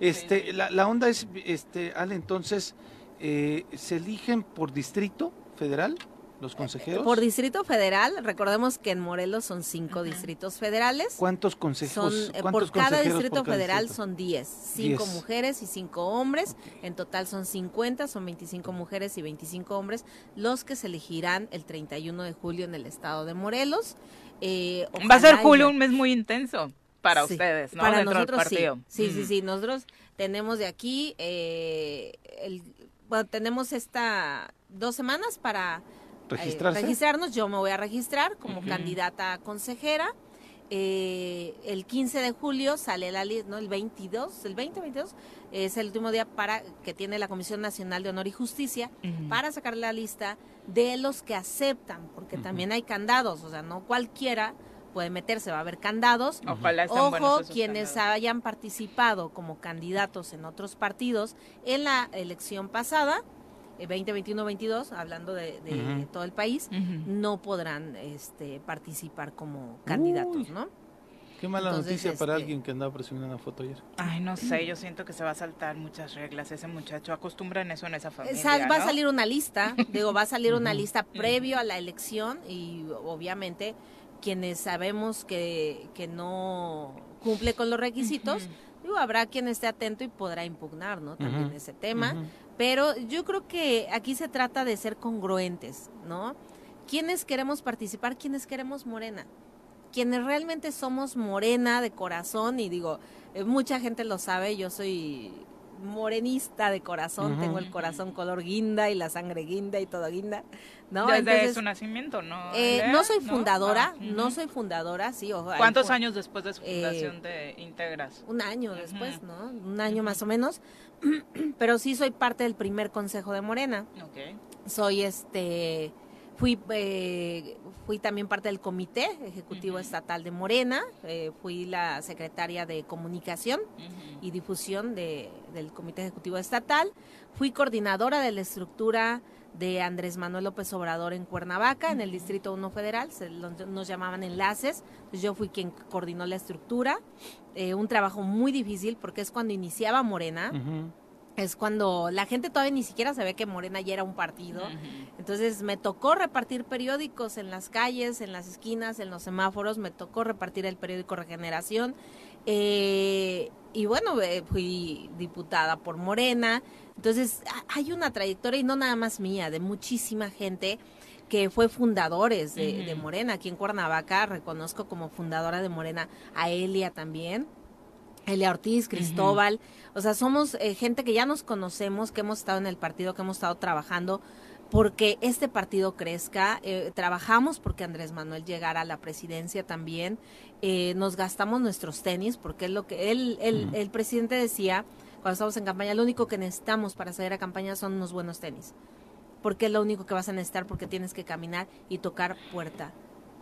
Este, la, la onda es, este, Ale, entonces, eh, ¿se eligen por distrito federal? Los consejeros? Por Distrito Federal, recordemos que en Morelos son cinco distritos federales. ¿Cuántos consejeros? Son, eh, cuántos por cada distrito por cada federal distrito? son 10, 5 Diez. mujeres y 5 hombres, en total son 50, son 25 mujeres y 25 hombres, los que se elegirán el 31 de julio en el estado de Morelos. Eh, Va a ser julio un mes muy intenso para Sí, ustedes, ¿no? Para Dentro nosotros del partido. sí. Sí, sí, Mm. sí. Nosotros tenemos de aquí, eh, el, bueno, tenemos esta dos semanas para eh, registrarnos. Yo me voy a registrar como candidata a consejera. Eh, el 15 de julio sale la lista, ¿no? El 22, el 20, 22, es el último día para que tiene la Comisión Nacional de Honor y Justicia para sacar la lista de los que aceptan, porque también hay candados, o sea, no cualquiera puede meterse, va a haber candados. Ojalá estén Ojo, quienes candados. hayan participado como candidatos en otros partidos en la elección pasada, 2021-22, hablando de, todo el país, no podrán este, participar como candidatos, ¿no? Qué mala Entonces, noticia para este- alguien que andaba presumiendo una foto ayer. Ay, no sé, yo siento que se va a saltar muchas reglas ese muchacho. Acostumbran eso en esa familia, Sal- va a salir una lista, digo, va a salir una lista previo a la elección y obviamente quienes sabemos que, que no cumple con los requisitos, digo, habrá quien esté atento y podrá impugnar, ¿no? También ese tema. Pero yo creo que aquí se trata de ser congruentes, ¿no? ¿Quiénes queremos participar? ¿Quiénes queremos Morena? Quienes realmente somos Morena de corazón, y digo, eh, mucha gente lo sabe, yo soy morenista de corazón, tengo el corazón color guinda y la sangre guinda y todo guinda, ¿no? Desde Entonces, su nacimiento, ¿no? eh, no soy fundadora, Ah, no soy fundadora, sí. ojo, ¿Cuántos años después de su Eh, fundación te integras? un año después. ¿no? Un año más o menos. Pero sí soy parte del primer consejo de Morena. Ok. Soy este. Fui, eh, fui también parte del comité ejecutivo estatal de Morena. eh, fui la secretaria de comunicación y difusión de- del comité ejecutivo estatal. Fui coordinadora de la estructura de Andrés Manuel López Obrador en Cuernavaca, en el Distrito 1 Federal, se, nos llamaban enlaces, yo fui quien coordinó la estructura, eh, un trabajo muy difícil porque es cuando iniciaba Morena, es cuando la gente todavía ni siquiera se ve que Morena ya era un partido, entonces me tocó repartir periódicos en las calles, en las esquinas, en los semáforos, me tocó repartir el periódico Regeneración. eh, y bueno, eh, fui diputada por Morena. Entonces ha- hay una trayectoria y no nada más mía, de muchísima gente que fue fundadores de, de Morena. Aquí en Cuernavaca reconozco como fundadora de Morena a Elia también. Elia Ortiz, Cristóbal, o sea, somos eh, gente que ya nos conocemos, que hemos estado en el partido, que hemos estado trabajando porque este partido crezca. Eh, trabajamos porque Andrés Manuel llegara a la presidencia también. Eh, nos gastamos nuestros tenis porque es lo que él, él- el presidente decía cuando estamos en campaña, lo único que necesitamos para salir a campaña son unos buenos tenis. Porque es lo único que vas a necesitar porque tienes que caminar y tocar puerta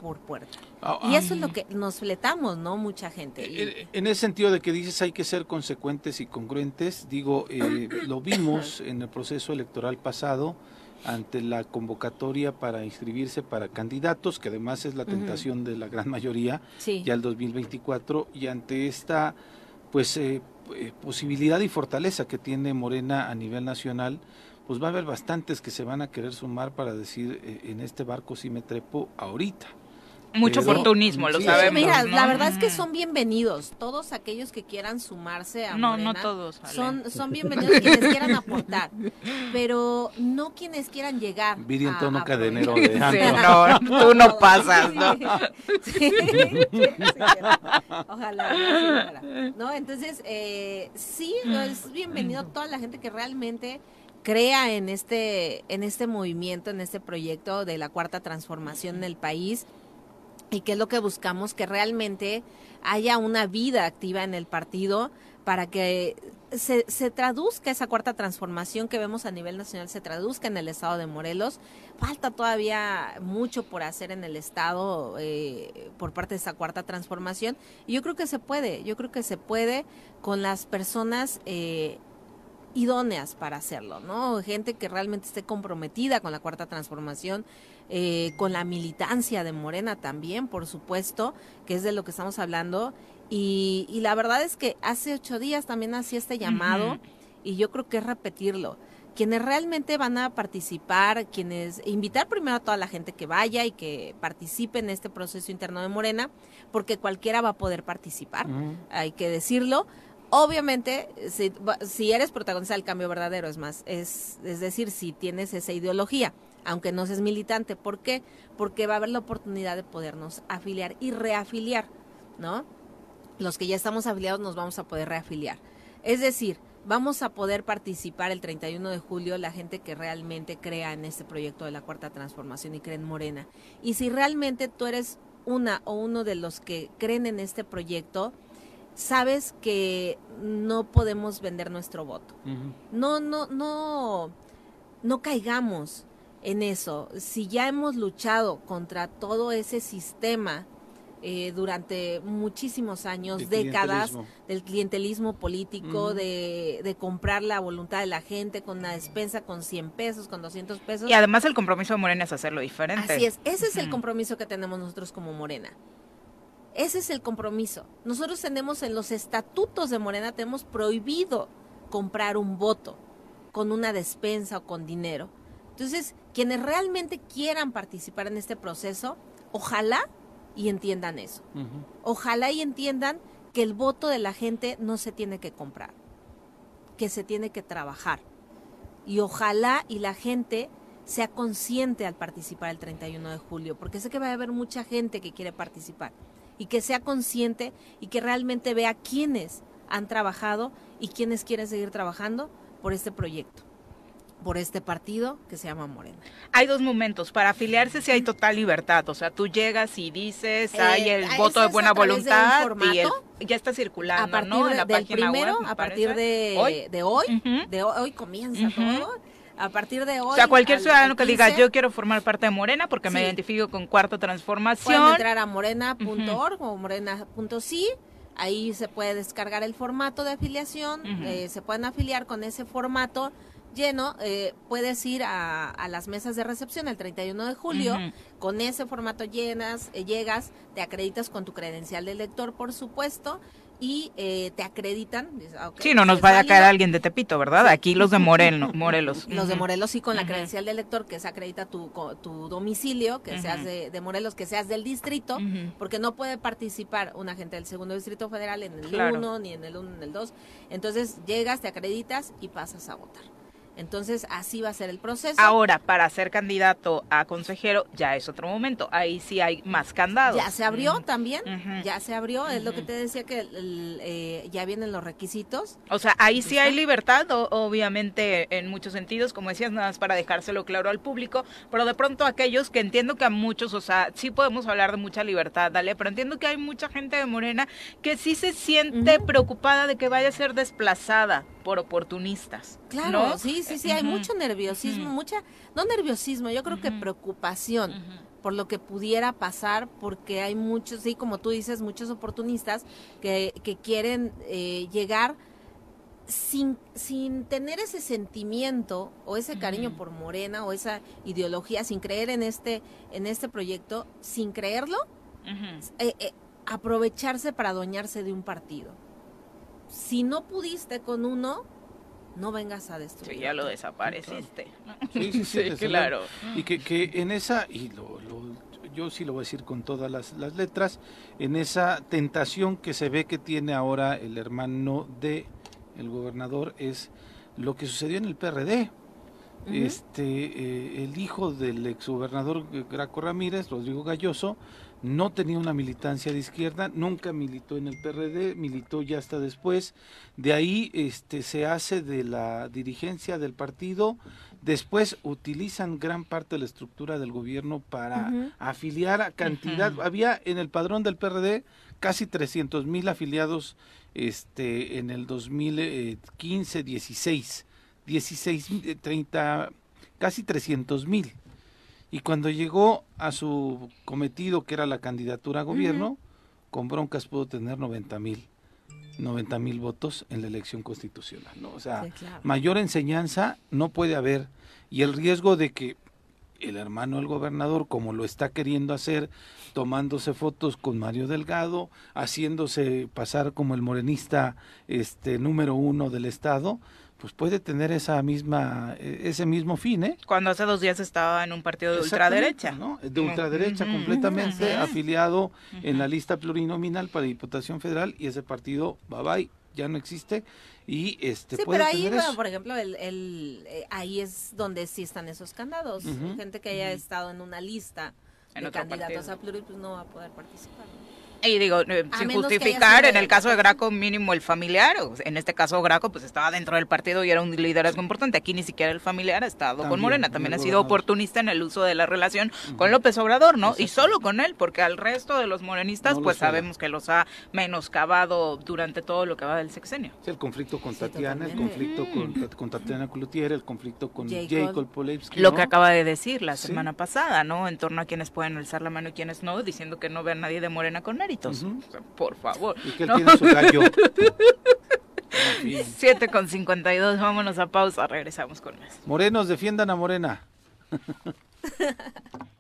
por puerta. Ah, Y eso es lo que nos fletamos, ¿no? Mucha gente. Y- En- ese sentido de que dices hay que ser consecuentes y congruentes, digo, eh, lo vimos en el proceso electoral pasado ante la convocatoria para inscribirse para candidatos, que además es la tentación de la gran mayoría, sí. ya el 2024, y ante esta pues eh, eh, posibilidad y fortaleza que tiene Morena a nivel nacional, pues va a haber bastantes que se van a querer sumar para decir, eh, en este barco sí me trepo ahorita. Mucho Pero- oportunismo, lo Sí, sabemos. Mira, ¿no? la verdad es que son bienvenidos todos aquellos que quieran sumarse a No, Morena. no todos. Ale. Son, son bienvenidos quienes quieran aportar, pero no quienes quieran llegar. Viri en tono cadenero de no, tú no pasas, ¿no? Sí, Ojalá. ¿No? Entonces, eh, sí, no, es bienvenido toda la gente que realmente crea en este, en este movimiento, en este proyecto de la cuarta transformación en el país y que es lo que buscamos, que realmente haya una vida activa en el partido para que se, se traduzca esa cuarta transformación que vemos a nivel nacional, se traduzca en el estado de Morelos. Falta todavía mucho por hacer en el estado eh, por parte de esa cuarta transformación y yo creo que se puede, yo creo que se puede con las personas eh, idóneas para hacerlo, ¿no? Gente que realmente esté comprometida con la cuarta transformación, eh, con la militancia de Morena también, por supuesto, que es de lo que estamos hablando. Y, y la verdad es que hace ocho días también hacía este llamado y yo creo que es repetirlo. quienes realmente van a participar, quienes invitar primero a toda la gente que vaya y que participe en este proceso interno de Morena, porque cualquiera va a poder participar, hay que decirlo. Obviamente, si, si, eres protagonista del cambio verdadero, es más, es, es decir, si tienes esa ideología, aunque no seas militante, ¿por qué? Porque va a haber la oportunidad de podernos afiliar y reafiliar, ¿no? Los que ya estamos afiliados nos vamos a poder reafiliar. Es decir, vamos a poder participar el 31 de julio la gente que realmente crea en este proyecto de la Cuarta Transformación y cree en Morena. Y si realmente tú eres una o uno de los que creen en este proyecto, sabes que no podemos vender nuestro voto. No, no, no, no caigamos en eso. Si ya hemos luchado contra todo ese sistema eh, durante muchísimos años, décadas, del clientelismo político, de, de, comprar la voluntad de la gente con una despensa con 100 pesos, con 200 pesos. Y además el compromiso de Morena es hacerlo diferente. Así es, ese es el compromiso que tenemos nosotros como Morena. Ese es el compromiso. Nosotros tenemos en los estatutos de Morena, tenemos prohibido comprar un voto con una despensa o con dinero. Entonces, quienes realmente quieran participar en este proceso, ojalá y entiendan eso. Ojalá y entiendan que el voto de la gente no se tiene que comprar, que se tiene que trabajar. Y ojalá y la gente sea consciente al participar el 31 de julio, porque sé que va a haber mucha gente que quiere participar y que sea consciente y que realmente vea quiénes han trabajado y quiénes quieren seguir trabajando por este proyecto por este partido que se llama Morena. Hay dos momentos. Para afiliarse si hay total libertad. O sea, tú llegas y dices, hay eh, el voto de buena voluntad y ya está circulando, a partir De, la del primero, a partir de hoy, de hoy, de hoy comienza todo. A partir de hoy. O sea, cualquier ciudadano que diga, yo quiero formar parte de Morena porque me identifico con Cuarta Transformación. Pueden entrar a morena.org o morena.si ahí se puede descargar el formato de afiliación, eh, se pueden afiliar con ese formato lleno, eh, puedes ir a, las mesas de recepción el 31 de julio, con ese formato llenas, eh, llegas, te acreditas con tu credencial de lector, por supuesto, y eh, te acreditan. Ah, sí, no nos vaya a caer alguien de Tepito, ¿verdad? Aquí los de Morelos. Los de Morelos sí con la credencial de lector que se acredita tu, tu domicilio, que seas de, Morelos, que seas del distrito, porque no puede participar un agente del segundo distrito federal en el 1, ni en el 1, en el 2. Entonces llegas, te acreditas y pasas a votar. Entonces, así va a ser el proceso. Ahora, para ser candidato a consejero, ya es otro momento. Ahí sí hay más candados. Ya se abrió también, ya se abrió. Es lo que te decía que eh, ya vienen los requisitos. O sea, ahí sí hay libertad, obviamente, en muchos sentidos, como decías, nada más para dejárselo claro al público. Pero de pronto aquellos que entiendo que a muchos, o sea, sí podemos hablar de mucha libertad, dale, pero entiendo que hay mucha gente de Morena que sí se siente preocupada de que vaya a ser desplazada por oportunistas. Claro, sí, sí, sí, hay mucho nerviosismo, mucha, no nerviosismo, yo creo que preocupación por lo que pudiera pasar, porque hay muchos, sí, como tú dices, muchos oportunistas que, que quieren eh, llegar sin, sin tener ese sentimiento o ese cariño por Morena o esa ideología, sin creer en este, en este proyecto, sin creerlo, eh, eh, aprovecharse para adueñarse de un partido si no pudiste con uno, no vengas a destruir. Sí, ya lo desapareciste. Sí, sí, sí, claro. Y que, que, en esa, y lo, yo sí lo voy a decir con todas las, las, letras, en esa tentación que se ve que tiene ahora el hermano de el gobernador es lo que sucedió en el PRD. Este, eh, el hijo del exgobernador Graco Ramírez, Rodrigo Galloso, no tenía una militancia de izquierda, nunca militó en el PRD, militó ya hasta después. De ahí este, se hace de la dirigencia del partido. Después utilizan gran parte de la estructura del gobierno para afiliar a cantidad. Había en el padrón del PRD casi 300 mil afiliados este, en el 2015, 16. 16, 30, casi 300 mil. Y cuando llegó a su cometido, que era la candidatura a gobierno, con broncas pudo tener 90 mil. 90 mil votos en la elección constitucional, ¿no? O sea, mayor enseñanza no puede haber y el riesgo de que el hermano del gobernador, como lo está queriendo hacer, tomándose fotos con Mario Delgado, haciéndose pasar como el morenista este número uno del estado, pues puede tener esa misma, e, ese mismo fin, ¿eh? Cuando hace dos días estaba en un partido de ultraderecha. ¿no? De ultraderecha completamente, afiliado en la lista plurinominal para Diputación Federal y ese partido, bye bye, ya no existe y este Sí, puede pero ahí, tener bueno, eso. por ejemplo, el, el, eh, ahí es donde sí están esos candados. Gente que haya estado en una lista En de candidatos partido. a pluri, pues no va a poder participar. ¿no? Y digo, eh, sin justificar, en el caso de Graco mínimo el familiar, o en este caso Graco pues estaba dentro del partido y era un liderazgo importante, aquí ni siquiera el familiar ha estado con Morena, también ha sido oportunista en el uso de la relación con López Obrador, ¿no? Y solo con él, porque al resto de los morenistas No pues sabemos que los ha menoscabado durante todo lo que va del sexenio. Sí, el conflicto con Sí, Tatiana, el conflicto con, con Tatiana Cloutier, el conflicto con Jacob. Polevsky. Lo ¿no? que acaba de decir la Sí. semana pasada, ¿no? En torno a quienes pueden alzar la mano y quienes no, diciendo que no ve a nadie de Morena con méritos. Ujú. O sea, por favor. Y que él ¿no? tiene su gallo. En fin. 7 con 52, vámonos a pausa, regresamos con más. Morenos, defiendan a Morena.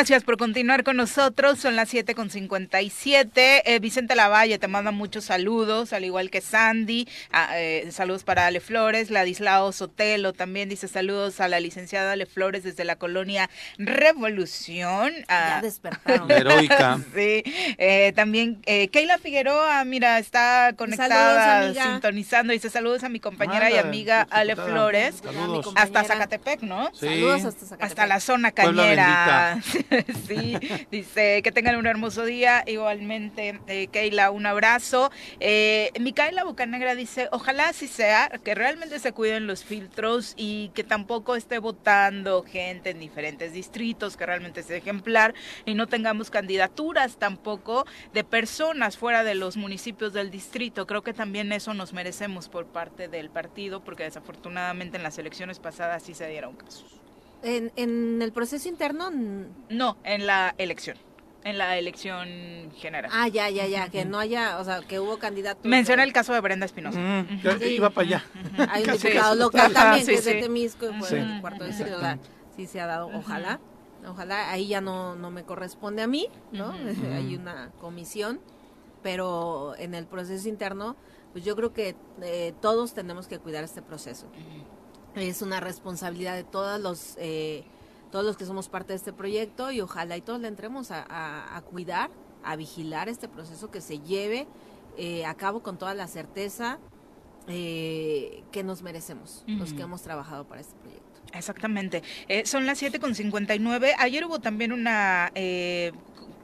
Gracias por continuar con nosotros, son las 7 con 57. Eh, Vicente Lavalle te manda muchos saludos, al igual que Sandy. Ah, eh, saludos para Ale Flores, Ladislao Sotelo también dice saludos a la licenciada Ale Flores desde la colonia Revolución. Ya Ah, despertaron. La heroica. Sí, eh, también eh, Keila Figueroa, mira, está conectada, Saludos, sintonizando. Dice saludos a mi compañera y amiga Ale. Flores, Saludos. Hasta. Zacatepec, ¿no? Sí. Saludos hasta Zacatepec. Hasta la zona cañera. sí, dice que tengan un hermoso día. Igualmente, eh, Keila, un abrazo. Eh, Micaela Bocanegra dice: Ojalá así sea, que realmente se cuiden los filtros y que tampoco esté votando gente en diferentes distritos, que realmente sea ejemplar y no tengamos candidaturas tampoco de personas fuera de los municipios del distrito. Creo que también eso nos merecemos por parte del partido, porque desafortunadamente en las elecciones pasadas sí se dieron casos. En, en el proceso interno, No, en la elección. En la elección general. ah, ya, ya, ya, que no haya, o sea, que hubo candidatos. Menciona el caso de Brenda Espinosa. Mm, Sí. iba para allá. Hay un Sí. diputado local también sí, que es de. Temisco y fue Sí. del cuarto o sea, sí se ha dado, ojalá, ojalá, ahí ya no, no me corresponde a mí, ¿no? Hay una comisión, pero en el proceso interno, pues yo creo que eh, todos tenemos que cuidar este proceso. Es una responsabilidad de todos los, eh, todos los que somos parte de este proyecto y ojalá y todos le entremos a, a- a cuidar, a vigilar este proceso que se lleve eh, a cabo con toda la certeza eh, que nos merecemos, los que hemos trabajado para este proyecto. Exactamente. Eh, son las 7.59. Ayer hubo también una eh,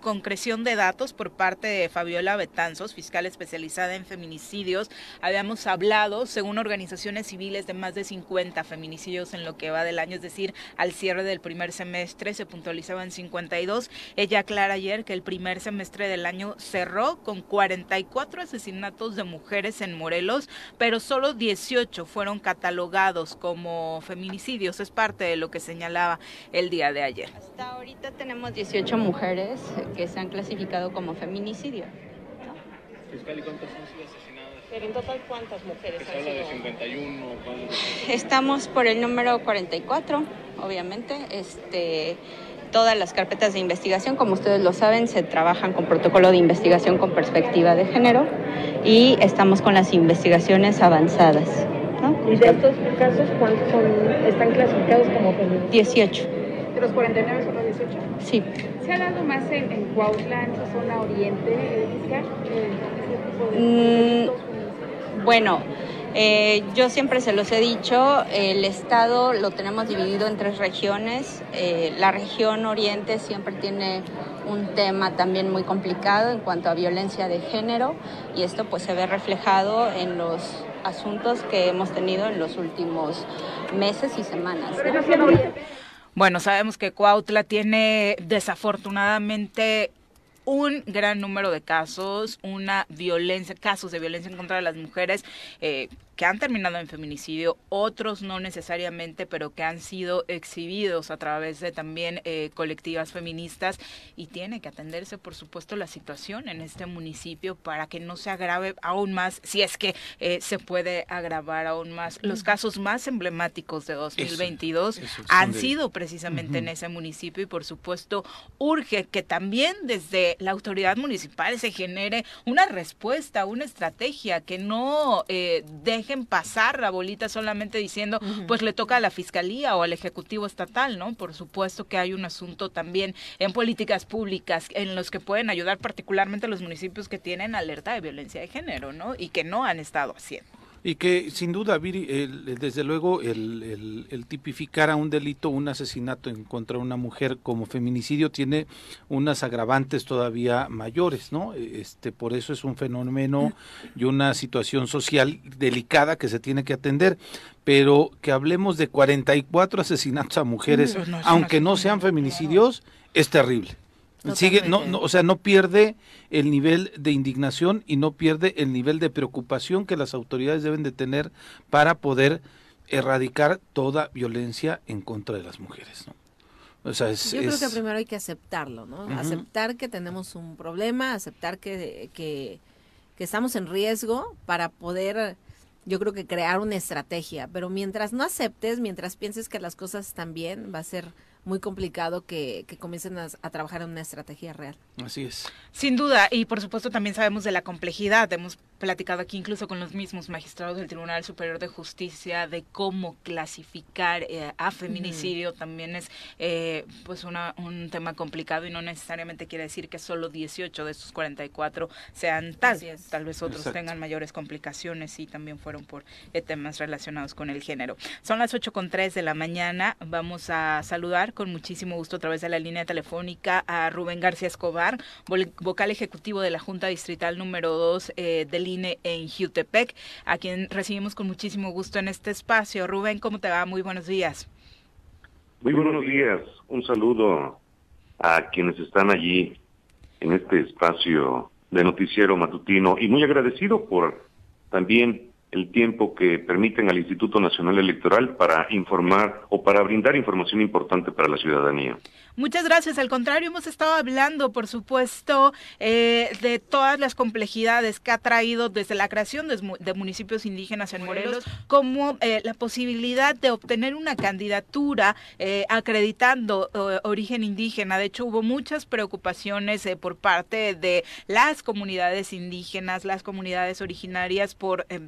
concreción de datos por parte de Fabiola Betanzos, fiscal especializada en feminicidios. Habíamos hablado, según organizaciones civiles, de más de 50 feminicidios en lo que va del año, es decir, al cierre del primer semestre se puntualizaban 52. Ella aclara ayer que el primer semestre del año cerró con 44 asesinatos de mujeres en Morelos, pero solo 18 fueron catalogados como feminicidios. Es parte de lo que señalaba el día de ayer. Hasta ahorita tenemos 18 mujeres que se han clasificado como feminicidio. Fiscal, ¿y cuántas han sido asesinadas? Pero en total, ¿cuántas mujeres Se han habla de sido? 51, ¿cuál? Estamos por el número 44, obviamente. Este, todas las carpetas de investigación, como ustedes lo saben, se trabajan con protocolo de investigación con perspectiva de género y estamos con las investigaciones avanzadas. ¿no? ¿Y de estos casos cuántos son, están clasificados como feminicidios? 18, De los 49 solo 18. sí. ¿Se ha dado más en, en Cuautla, en esa zona oriente, eh, fiscal? Ese tipo de Mm? Bueno, eh, yo siempre se los he dicho, el estado lo tenemos dividido en tres regiones. Eh, la región oriente siempre tiene un tema también muy complicado en cuanto a violencia de género y esto pues se ve reflejado en los asuntos que hemos tenido en los últimos meses y semanas. Bueno, sabemos que Cuautla tiene desafortunadamente un gran número de casos, una violencia, casos de violencia en contra de las mujeres eh, que han terminado en feminicidio, otros no necesariamente, pero que han sido exhibidos a través de también eh, colectivas feministas y tiene que atenderse, por supuesto, la situación en este municipio para que no se agrave aún más, si es que eh, se puede agravar aún más. Los casos más emblemáticos de 2022 eso son han de- sido precisamente en ese municipio y por supuesto urge que también desde la autoridad municipal se genere una respuesta, una estrategia que no eh, deje dejen pasar la bolita solamente diciendo, pues le toca a la fiscalía o al ejecutivo estatal, ¿no? Por supuesto que hay un asunto también en políticas públicas en los que pueden ayudar particularmente los municipios que tienen alerta de violencia de género, ¿no? Y que no han estado haciendo. Y que sin duda, Viri, el- desde luego, el, el- el tipificar a un delito, un asesinato en contra de una mujer como feminicidio tiene unas agravantes todavía mayores, ¿no? Este, por eso es un fenómeno y una situación social delicada que se tiene que atender. Pero que hablemos de 44 asesinatos a mujeres, no un aunque no sean feminicidios, es terrible. Sigue, no, no, o sea, no pierde el nivel de indignación y no pierde el nivel de preocupación que las autoridades deben de tener para poder erradicar toda violencia en contra de las mujeres. ¿no? O sea, es, Yo creo es- que primero hay que aceptarlo, ¿no? Aceptar que tenemos un problema, aceptar que, que, que estamos en riesgo para poder, yo creo que crear una estrategia. Pero mientras no aceptes, mientras pienses que las cosas están bien, va a ser muy complicado que, que comiencen a, a trabajar en una estrategia real. Así es. Sin duda, y por supuesto también sabemos de la complejidad. Hemos platicado aquí incluso con los mismos magistrados del Tribunal Superior de Justicia de cómo clasificar eh, a feminicidio. También es eh, pues una, un tema complicado y no necesariamente quiere decir que solo 18 de estos 44 sean tal. Tal vez otros Exacto. tengan mayores complicaciones y también fueron por eh, temas relacionados con el género. Son las 8 con 3 de la mañana. Vamos a saludar con muchísimo gusto a través de la línea telefónica a Rubén García Escobar, vocal ejecutivo de la Junta Distrital número 2 eh, del INE en Jutepec, a quien recibimos con muchísimo gusto en este espacio. Rubén, ¿cómo te va? Muy buenos días. Muy buenos días. Un saludo a quienes están allí en este espacio de noticiero matutino y muy agradecido por también el tiempo que permiten al Instituto Nacional Electoral para informar o para brindar información importante para la ciudadanía. Muchas gracias. Al contrario, hemos estado hablando, por supuesto, eh, de todas las complejidades que ha traído desde la creación de, mu- de municipios indígenas en Morelos, como eh, la posibilidad de obtener una candidatura eh, acreditando eh, origen indígena. De hecho, hubo muchas preocupaciones eh, por parte de las comunidades indígenas, las comunidades originarias, por, eh,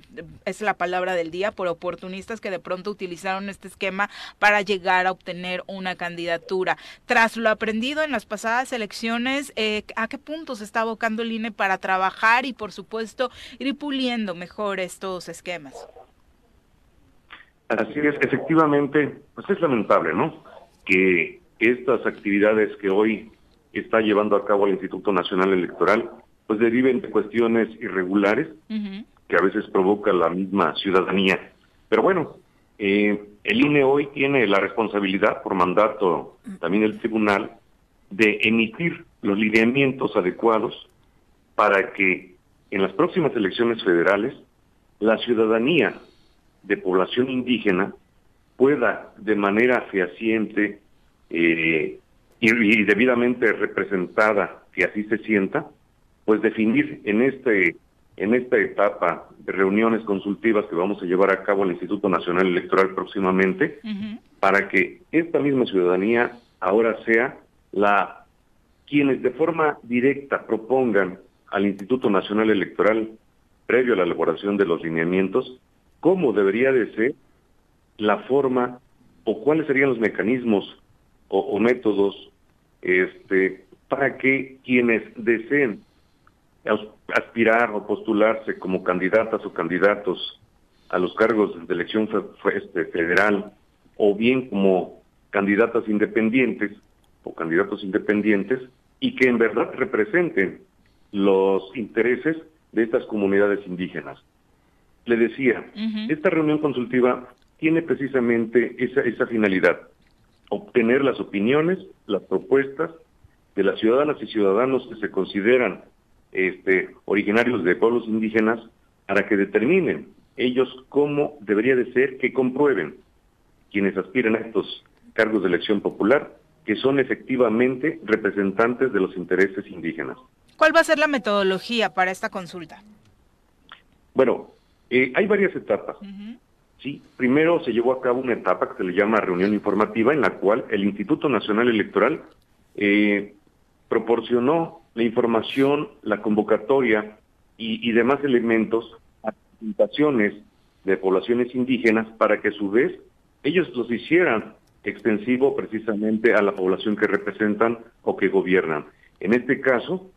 es la palabra del día, por oportunistas que de pronto utilizaron este esquema para llegar a obtener una candidatura. Tras lo aprendido en las pasadas elecciones, eh, ¿a qué punto se está abocando el INE para trabajar y, por supuesto, ir puliendo mejor estos esquemas? Así es, efectivamente, pues es lamentable, ¿no? Que estas actividades que hoy está llevando a cabo el Instituto Nacional Electoral, pues deriven de cuestiones irregulares. Que a veces provoca la misma ciudadanía. Pero bueno, eh, el INE hoy tiene la responsabilidad por mandato también el tribunal de emitir los lineamientos adecuados para que en las próximas elecciones federales la ciudadanía de población indígena pueda de manera fehaciente eh, y, y debidamente representada, que así se sienta, pues definir en este en esta etapa de reuniones consultivas que vamos a llevar a cabo el Instituto Nacional Electoral próximamente, para que esta misma ciudadanía ahora sea la quienes de forma directa propongan al Instituto Nacional Electoral previo a la elaboración de los lineamientos cómo debería de ser la forma o cuáles serían los mecanismos o, o métodos este para que quienes deseen aspirar o postularse como candidatas o candidatos a los cargos de elección este, federal o bien como candidatas independientes o candidatos independientes y que en verdad representen los intereses de estas comunidades indígenas. Le decía, esta reunión consultiva tiene precisamente esa, esa finalidad, obtener las opiniones, las propuestas de las ciudadanas y ciudadanos que se consideran este, originarios de pueblos indígenas para que determinen ellos cómo debería de ser que comprueben quienes aspiran a estos cargos de elección popular que son efectivamente representantes de los intereses indígenas. ¿Cuál va a ser la metodología para esta consulta? Bueno, eh, hay varias etapas. Sí, primero se llevó a cabo una etapa que se le llama reunión informativa, en la cual el Instituto Nacional Electoral eh, proporcionó la información, la convocatoria y, y demás elementos a presentaciones de poblaciones indígenas para que a su vez ellos los hicieran extensivo precisamente a la población que representan o que gobiernan. En este caso,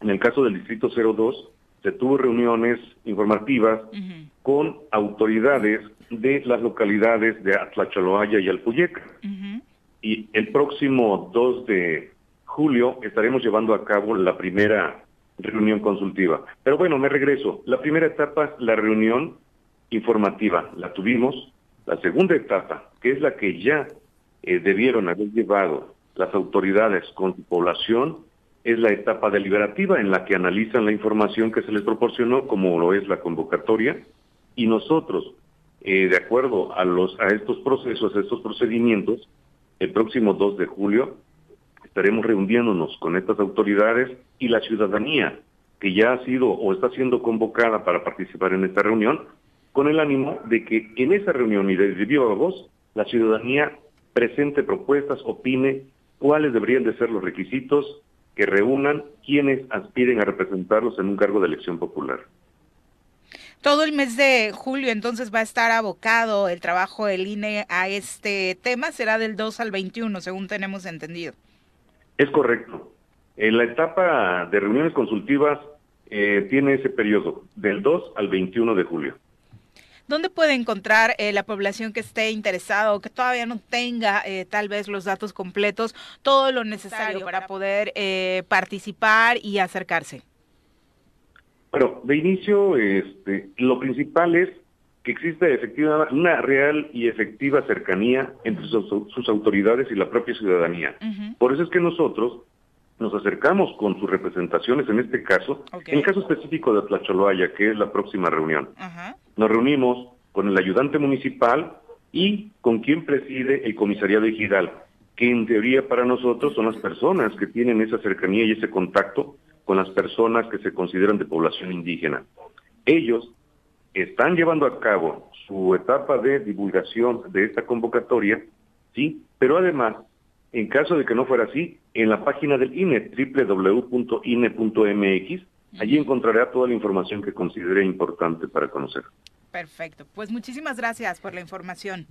en el caso del Distrito 02, se tuvo reuniones informativas con autoridades de las localidades de Atlachaloaya y Alpuyeca. Y el próximo 2 de julio estaremos llevando a cabo la primera reunión consultiva. Pero bueno, me regreso. La primera etapa la reunión informativa, la tuvimos. La segunda etapa, que es la que ya eh, debieron haber llevado las autoridades con su población, es la etapa deliberativa en la que analizan la información que se les proporcionó, como lo es la convocatoria, y nosotros, eh, de acuerdo a, los, a estos procesos, a estos procedimientos, el próximo 2 de julio estaremos reuniéndonos con estas autoridades y la ciudadanía que ya ha sido o está siendo convocada para participar en esta reunión, con el ánimo de que en esa reunión y de voz, la ciudadanía presente propuestas, opine cuáles deberían de ser los requisitos que reúnan quienes aspiren a representarlos en un cargo de elección popular. Todo el mes de julio entonces va a estar abocado el trabajo del INE a este tema, será del 2 al 21, según tenemos entendido. Es correcto. En la etapa de reuniones consultivas eh, tiene ese periodo, del 2 al 21 de julio. ¿Dónde puede encontrar eh, la población que esté interesada o que todavía no tenga eh, tal vez los datos completos, todo lo necesario para poder eh, participar y acercarse? Bueno, de inicio, este, lo principal es que existe efectivamente una real y efectiva cercanía entre sus, autoridades y la propia ciudadanía. Por eso es que nosotros nos acercamos con sus representaciones, en este caso, en el caso específico de Tlacholoaya, que es la próxima reunión. Nos reunimos con el ayudante municipal y con quien preside el comisariado ejidal, que en teoría para nosotros son las personas que tienen esa cercanía y ese contacto con las personas que se consideran de población indígena. Ellos están llevando a cabo su etapa de divulgación de esta convocatoria, sí, pero además en caso de que no fuera así, en la página del INE, www.ine.mx, allí encontrará toda la información que considere importante para conocer. Perfecto. Pues muchísimas gracias por la información.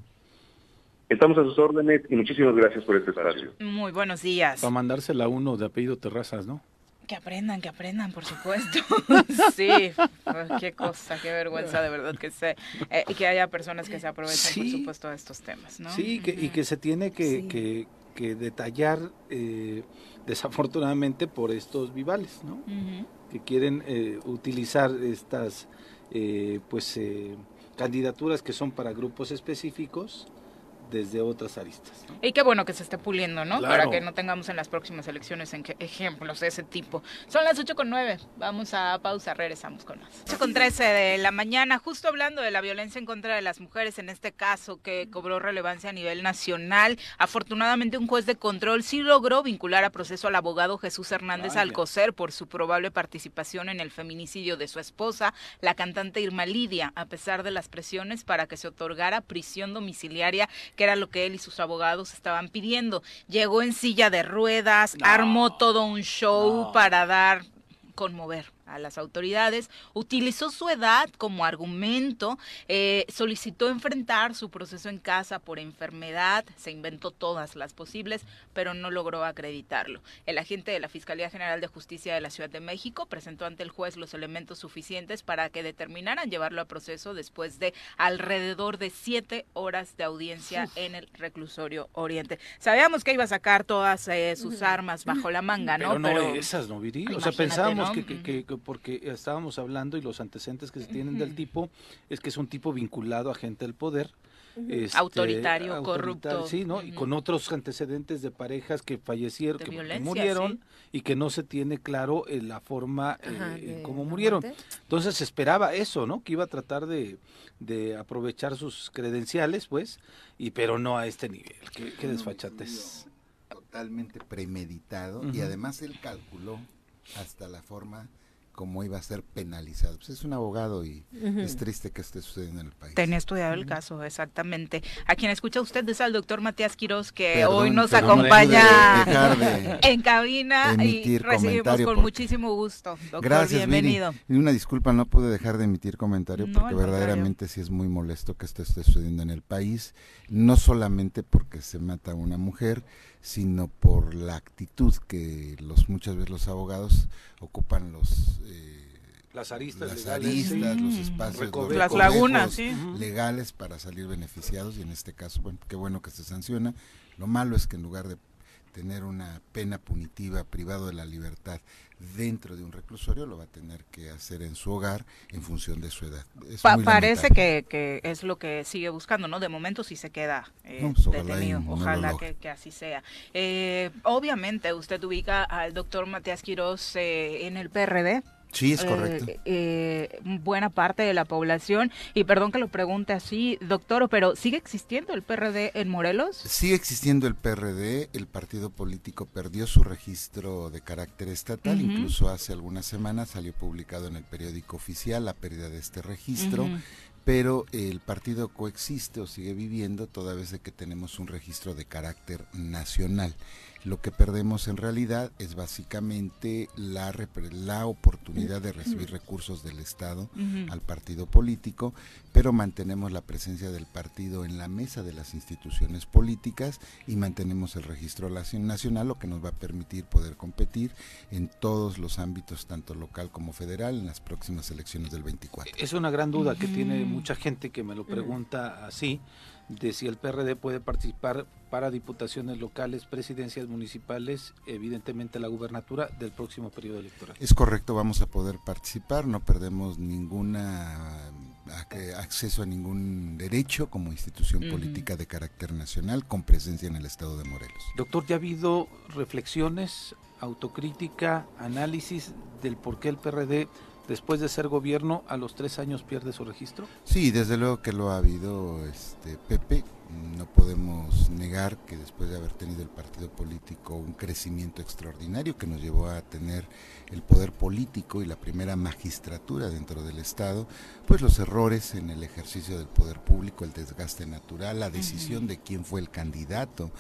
Estamos a sus órdenes y muchísimas gracias por este espacio. Muy buenos días. Para mandársela a uno de apellido Terrazas, ¿no? Que aprendan, que aprendan, por supuesto. sí, pues, qué cosa, qué vergüenza de verdad que sé. Eh, y que haya personas que se aprovechen, por supuesto, de estos temas, ¿no? Sí, que, y que se tiene que, que detallar eh, desafortunadamente por estos vivales, ¿no? Que quieren eh, utilizar estas eh, pues candidaturas que son para grupos específicos desde otras aristas. Y qué bueno que se esté puliendo, ¿no? Para que no tengamos en las próximas elecciones en ejemplos de ese tipo. Son las 8 con 9. Vamos a pausa, regresamos con más. 8 con 13 de la mañana, justo hablando de la violencia en contra de las mujeres, en este caso que cobró relevancia a nivel nacional. Afortunadamente un juez de control sí logró vincular a proceso al abogado Jesús Hernández Alcocer por su probable participación en el feminicidio de su esposa, la cantante Irma Lidia, a pesar de las presiones para que se otorgara prisión domiciliaria que era lo que él y sus abogados estaban pidiendo. Llegó en silla de ruedas, armó todo un show para dar conmover a las autoridades, utilizó su edad como argumento, eh, solicitó enfrentar su proceso en casa por enfermedad, se inventó todas las posibles, pero no logró acreditarlo. El agente de la Fiscalía General de Justicia de la Ciudad de México presentó ante el juez los elementos suficientes para que determinaran llevarlo a proceso después de alrededor de siete horas de audiencia en el reclusorio Oriente. Sabíamos que iba a sacar todas eh, sus armas bajo la manga, ¿no? Pero no esas, ¿no, Viri? O sea, pensábamos que porque estábamos hablando y los antecedentes que se tienen del tipo es que es un tipo vinculado a gente del poder. Este, autoritario, corrupto. Sí, ¿no? Y con otros antecedentes de parejas que fallecieron, que, murieron y que no se tiene claro en la forma eh, en cómo murieron. Entonces se esperaba eso, ¿no? Que iba a tratar de, de aprovechar sus credenciales, pues, y pero no a este nivel. Qué, qué desfachatez. Totalmente premeditado y además él calculó hasta la forma como iba a ser penalizado. Pues es un abogado y Ujú. es triste que esté sucediendo en el país. Tenía estudiado el caso, exactamente. A quien escucha usted es al doctor Matías Quiroz, que Perdón, hoy nos acompaña dejar de en cabina y recibimos con porque- muchísimo gusto. Doctor, Gracias, bienvenido. Y una disculpa, no pude dejar de emitir comentario No, porque verdaderamente sí es muy molesto que esto esté sucediendo en el país, no solamente porque se mata a una mujer, sino por la actitud que los muchas veces los abogados ocupan los eh, Las aristas las legales, aristas, sí. los espacios, los. Las lagunas, sí. legales para salir beneficiados y en este caso, bueno, qué bueno que se sanciona. Lo malo es que en lugar de tener una pena punitiva privado de la libertad dentro de un reclusorio, lo va a tener que hacer en su hogar en función de su edad. Pa- parece que, que es lo que sigue buscando, ¿no? De momento sí se queda eh, No, pues, ojalá detenido. Ojalá que así sea. Eh, obviamente usted ubica al doctor Matías Quiroz eh, en el PRD. Sí, es Eh, correcto. eh, buena parte de la población, y perdón que lo pregunte así, doctor, pero ¿sigue existiendo el PRD en Morelos? Sigue existiendo el PRD, el partido político perdió su registro de carácter estatal, incluso hace algunas semanas salió publicado en el periódico oficial la pérdida de este registro, pero el partido coexiste o sigue viviendo toda vez de que tenemos un registro de carácter nacional. Lo que perdemos en realidad es básicamente la, repre- la oportunidad de recibir recursos del Estado al partido político, pero mantenemos la presencia del partido en la mesa de las instituciones políticas y mantenemos el registro naci- nacional, lo que nos va a permitir poder competir en todos los ámbitos, tanto local como federal, en las próximas elecciones del 24. Es una gran duda que tiene mucha gente que me lo pregunta así, de si el PRD puede participar para diputaciones locales, presidencias municipales, evidentemente la gubernatura del próximo periodo electoral. Es correcto, vamos a poder participar, no perdemos ninguna ac- acceso a ningún derecho como institución política de carácter nacional con presencia en el estado de Morelos. Doctor, ¿ya ha habido reflexiones, autocrítica, análisis del por qué el PRD, después de ser gobierno, a los tres años pierde su registro? Sí, desde luego que lo ha habido, este Pepe. No podemos negar que después de haber tenido el partido político un crecimiento extraordinario que nos llevó a tener el poder político y la primera magistratura dentro del Estado, pues los errores en el ejercicio del poder público, el desgaste natural, la decisión de quién fue el candidato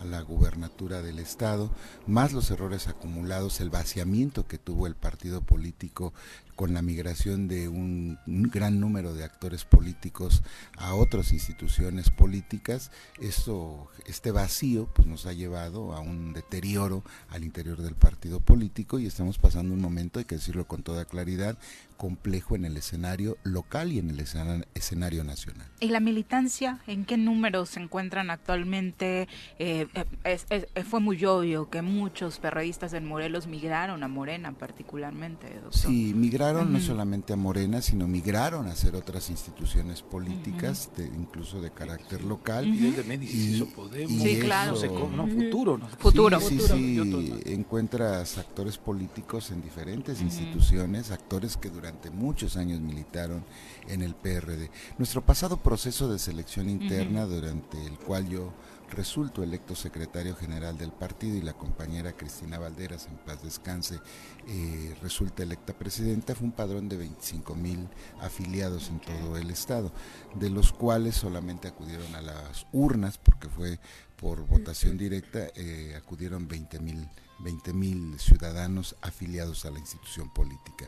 a la gubernatura del Estado, más los errores acumulados, el vaciamiento que tuvo el partido político con la migración de un, gran número de actores políticos a otras instituciones políticas, esto, este vacío pues nos ha llevado a un deterioro al interior del partido político y estamos pasando un momento, hay que decirlo con toda claridad, complejo en el escenario local y en el escena- escenario nacional. ¿Y la militancia en qué números se encuentran actualmente? Eh, eh, es- es- eh, fue muy obvio que muchos perredistas en Morelos migraron a Morena particularmente, doctor. Sí, migraron no solamente a Morena, sino migraron a hacer otras instituciones políticas, de- incluso de carácter local. Y desde Médicis hizo Podemos. y Sí, claro. eso- No sé cómo, no, Futuro, ¿no? Sí, Futuro. Sí, Futuro. sí, Y otros más. encuentras actores políticos en diferentes instituciones, actores que durante muchos años militaron en el PRD. Nuestro pasado proceso de selección interna, durante el cual yo resulto electo secretario general del partido y la compañera Cristina Valderas, en paz descanse, eh, resulta electa presidenta, fue un padrón de 25 mil afiliados en todo el estado, de los cuales solamente acudieron a las urnas, porque fue por votación directa, eh, acudieron 20 mil 20 mil ciudadanos afiliados a la institución política.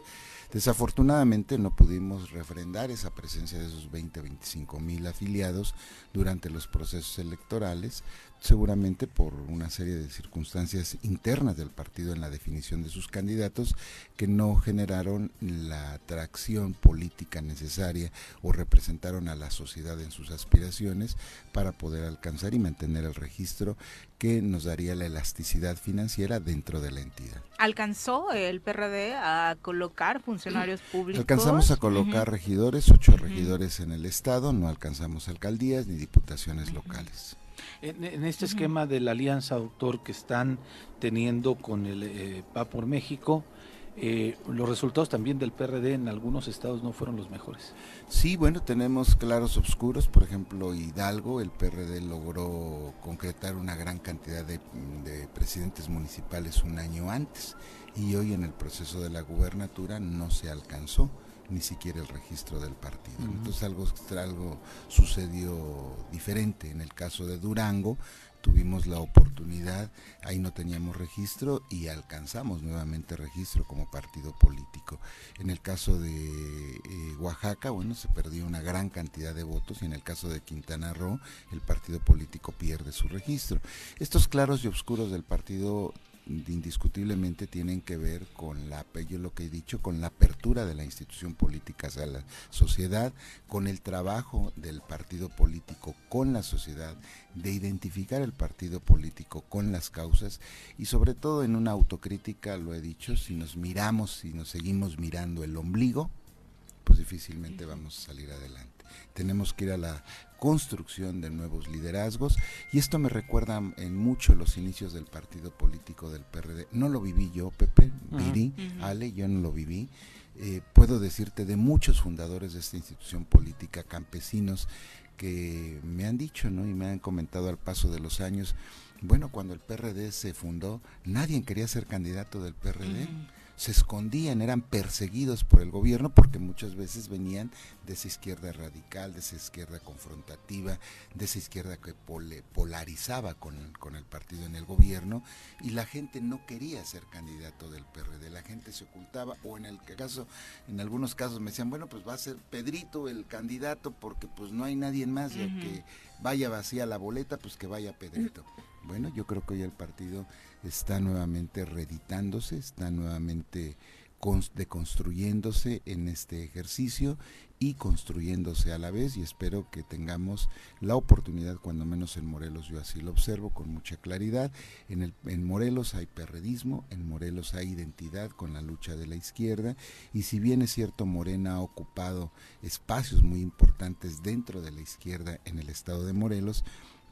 Desafortunadamente no pudimos refrendar esa presencia de esos 20, 25 mil afiliados durante los procesos electorales, seguramente por una serie de circunstancias internas del partido en la definición de sus candidatos que no generaron la atracción política necesaria o representaron a la sociedad en sus aspiraciones para poder alcanzar y mantener el registro que nos daría la elasticidad financiera dentro de la entidad. ¿Alcanzó el PRD a colocar funcionarios públicos? Alcanzamos a colocar regidores, ocho regidores en el estado, no alcanzamos alcaldías ni diputaciones locales. En, en este esquema de la alianza, doctor, que están teniendo con el eh, Va por México, eh, los resultados también del PRD en algunos estados no fueron los mejores. Sí, bueno, tenemos claros oscuros, por ejemplo, Hidalgo, el PRD logró concretar una gran cantidad de, de presidentes municipales un año antes y hoy en el proceso de la gubernatura no se alcanzó ni siquiera el registro del partido. Entonces algo, algo sucedió diferente. En el caso de Durango tuvimos la oportunidad, ahí no teníamos registro y alcanzamos nuevamente registro como partido político. En el caso de eh, Oaxaca, bueno, se perdió una gran cantidad de votos y en el caso de Quintana Roo, el partido político pierde su registro. Estos claros y oscuros del partido indiscutiblemente tienen que ver con la, yo lo que he dicho, con la apertura de la institución política hacia la sociedad, con el trabajo del partido político con la sociedad, de identificar el partido político con las causas y sobre todo en una autocrítica, lo he dicho, si nos miramos, si nos seguimos mirando el ombligo, pues difícilmente vamos a salir adelante. Tenemos que ir a la construcción de nuevos liderazgos y esto me recuerda en mucho los inicios del partido político del PRD. No lo viví yo, Pepe, Viri, Ale, yo no lo viví. Eh, puedo decirte de muchos fundadores de esta institución política, campesinos, que me han dicho ¿no? y me han comentado al paso de los años, bueno, cuando el PRD se fundó, nadie quería ser candidato del PRD se escondían, eran perseguidos por el gobierno porque muchas veces venían de esa izquierda radical, de esa izquierda confrontativa, de esa izquierda que polarizaba con, con el partido en el gobierno y la gente no quería ser candidato del PRD, la gente se ocultaba o en el caso, en algunos casos me decían, bueno, pues va a ser Pedrito el candidato porque pues no hay nadie más, ya que vaya vacía la boleta, pues que vaya Pedrito. Bueno, yo creo que hoy el partido está nuevamente reeditándose, está nuevamente deconstruyéndose en este ejercicio y construyéndose a la vez y espero que tengamos la oportunidad, cuando menos en Morelos yo así lo observo con mucha claridad, en, el, en Morelos hay perredismo, en Morelos hay identidad con la lucha de la izquierda y si bien es cierto Morena ha ocupado espacios muy importantes dentro de la izquierda en el estado de Morelos,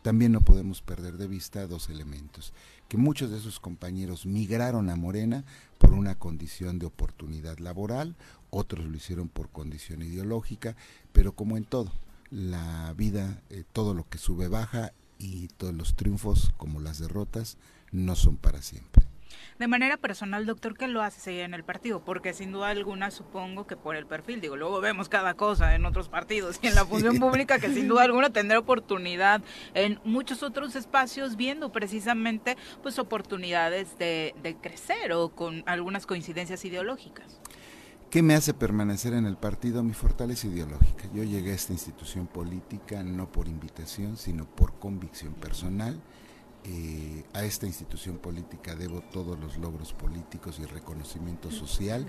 también no podemos perder de vista dos elementos, que muchos de sus compañeros migraron a Morena por una condición de oportunidad laboral, otros lo hicieron por condición ideológica, pero como en todo, la vida, eh, todo lo que sube baja y todos los triunfos como las derrotas no son para siempre. De manera personal, doctor, ¿qué lo hace seguir en el partido? Porque sin duda alguna supongo que por el perfil, digo, luego vemos cada cosa en otros partidos y en la función pública que sin duda alguna tendrá oportunidad en muchos otros espacios viendo precisamente pues oportunidades de, de crecer o con algunas coincidencias ideológicas. ¿Qué me hace permanecer en el partido? Mi fortaleza ideológica. Yo llegué a esta institución política no por invitación, sino por convicción personal eh, a esta institución política debo todos los logros políticos y reconocimiento social.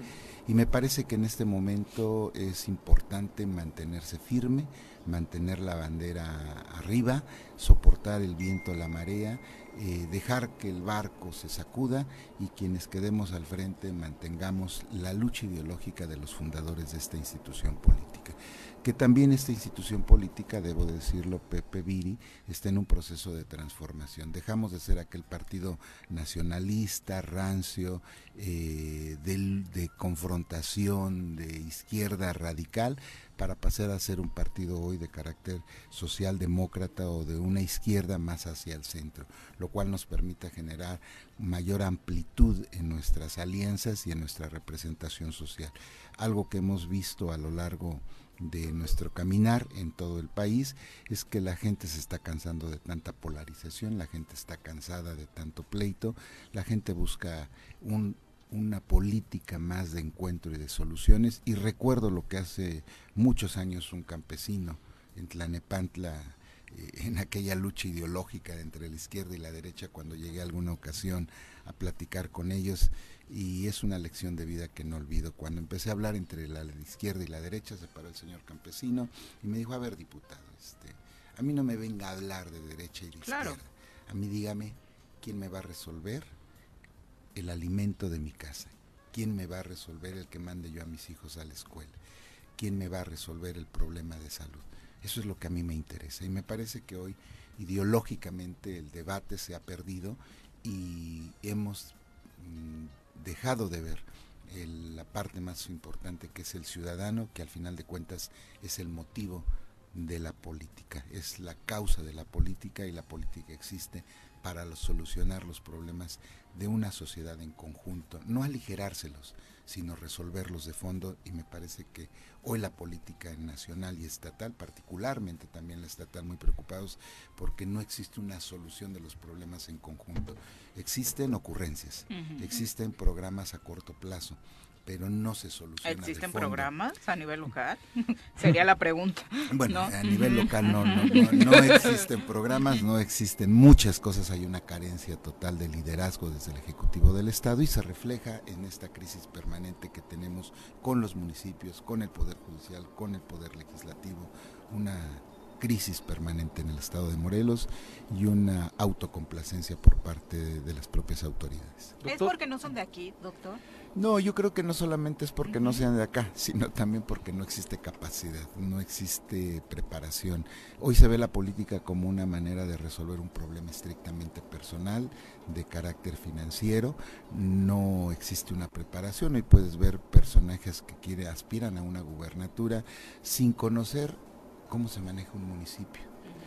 Y me parece que en este momento es importante mantenerse firme, mantener la bandera arriba, soportar el viento, la marea, eh, dejar que el barco se sacuda y quienes quedemos al frente mantengamos la lucha ideológica de los fundadores de esta institución política que también esta institución política, debo decirlo, Pepe Viri, está en un proceso de transformación. Dejamos de ser aquel partido nacionalista, rancio, eh, de confrontación, de izquierda radical, para pasar a ser un partido hoy de carácter socialdemócrata o de una izquierda más hacia el centro, lo cual nos permite generar mayor amplitud en nuestras alianzas y en nuestra representación social. Algo que hemos visto a lo largo de nuestro caminar en todo el país es que la gente se está cansando de tanta polarización, la gente está cansada de tanto pleito, la gente busca una política más de encuentro y de soluciones. Y recuerdo lo que hace muchos años un campesino en Tlanepantla eh, en aquella lucha ideológica entre la izquierda y la derecha cuando llegué a alguna ocasión a platicar con ellos y es una lección de vida que no olvido. Cuando empecé a hablar entre la izquierda y la derecha, se paró el señor campesino y me dijo, a ver, diputado, este, a mí no me venga a hablar de derecha y de izquierda. A mí dígame, ¿quién me va a resolver el alimento de mi casa? ¿Quién me va a resolver el que mande yo a mis hijos a la escuela? ¿Quién me va a resolver el problema de salud? Eso es lo que a mí me interesa. Y me parece que hoy ideológicamente el debate se ha perdido y hemos mm, dejado de ver la parte más importante que es el ciudadano, que al final de cuentas es el motivo de la política, es la causa de la política y la política existe para solucionar los problemas de una sociedad en conjunto, no aligerárselos, sino resolverlos de fondo y me parece que hoy la política nacional y estatal, particularmente también la estatal, muy preocupados porque no existe una solución de los problemas en conjunto. Existen ocurrencias, existen programas a corto plazo, pero no se soluciona. ¿Existen programas a nivel local? Sería la pregunta. Bueno, a nivel local no, no, no, no, existen programas, no existen muchas cosas, hay una carencia total de liderazgo desde el Ejecutivo del Estado y se refleja en esta crisis permanente que tenemos con los municipios, con el Poder Judicial, con el Poder Legislativo, una crisis permanente en el estado de Morelos y una autocomplacencia por parte de, las propias autoridades. ¿Es porque no son de aquí, doctor? No, yo creo que no solamente es porque no sean de acá, sino también porque no existe capacidad, no existe preparación. Hoy se ve la política como una manera de resolver un problema estrictamente personal, de carácter financiero, no existe una preparación. Hoy puedes ver personajes que quiere, aspiran a una gubernatura sin conocer cómo se maneja un municipio,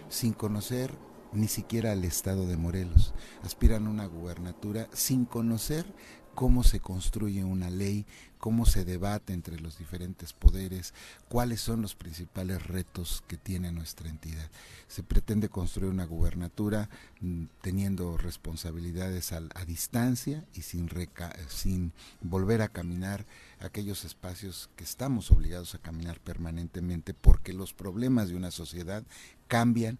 sin conocer ni siquiera al estado de Morelos. Aspiran a una gubernatura sin conocer cómo se construye una ley, cómo se debate entre los diferentes poderes, cuáles son los principales retos que tiene nuestra entidad. Se pretende construir una gubernatura mm, teniendo responsabilidades a, distancia y sin, sin volver a caminar aquellos espacios que estamos obligados a caminar permanentemente porque los problemas de una sociedad cambian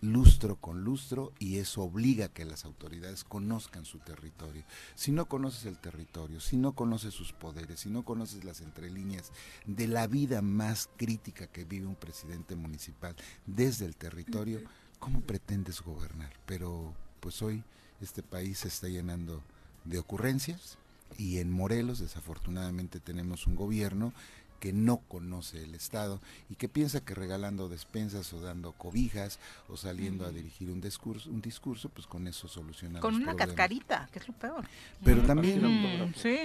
lustro con lustro y eso obliga a que las autoridades conozcan su territorio. Si no conoces el territorio, si no conoces sus poderes, si no conoces las entrelíneas de la vida más crítica que vive un presidente municipal desde el territorio, ¿cómo pretendes gobernar? Pero pues hoy este país se está llenando de ocurrencias y en Morelos desafortunadamente tenemos un gobierno que no conoce el Estado y que piensa que regalando despensas o dando cobijas o saliendo a dirigir un discurso, un discurso, pues con eso soluciona con una cascarita, que es lo peor. Pero también,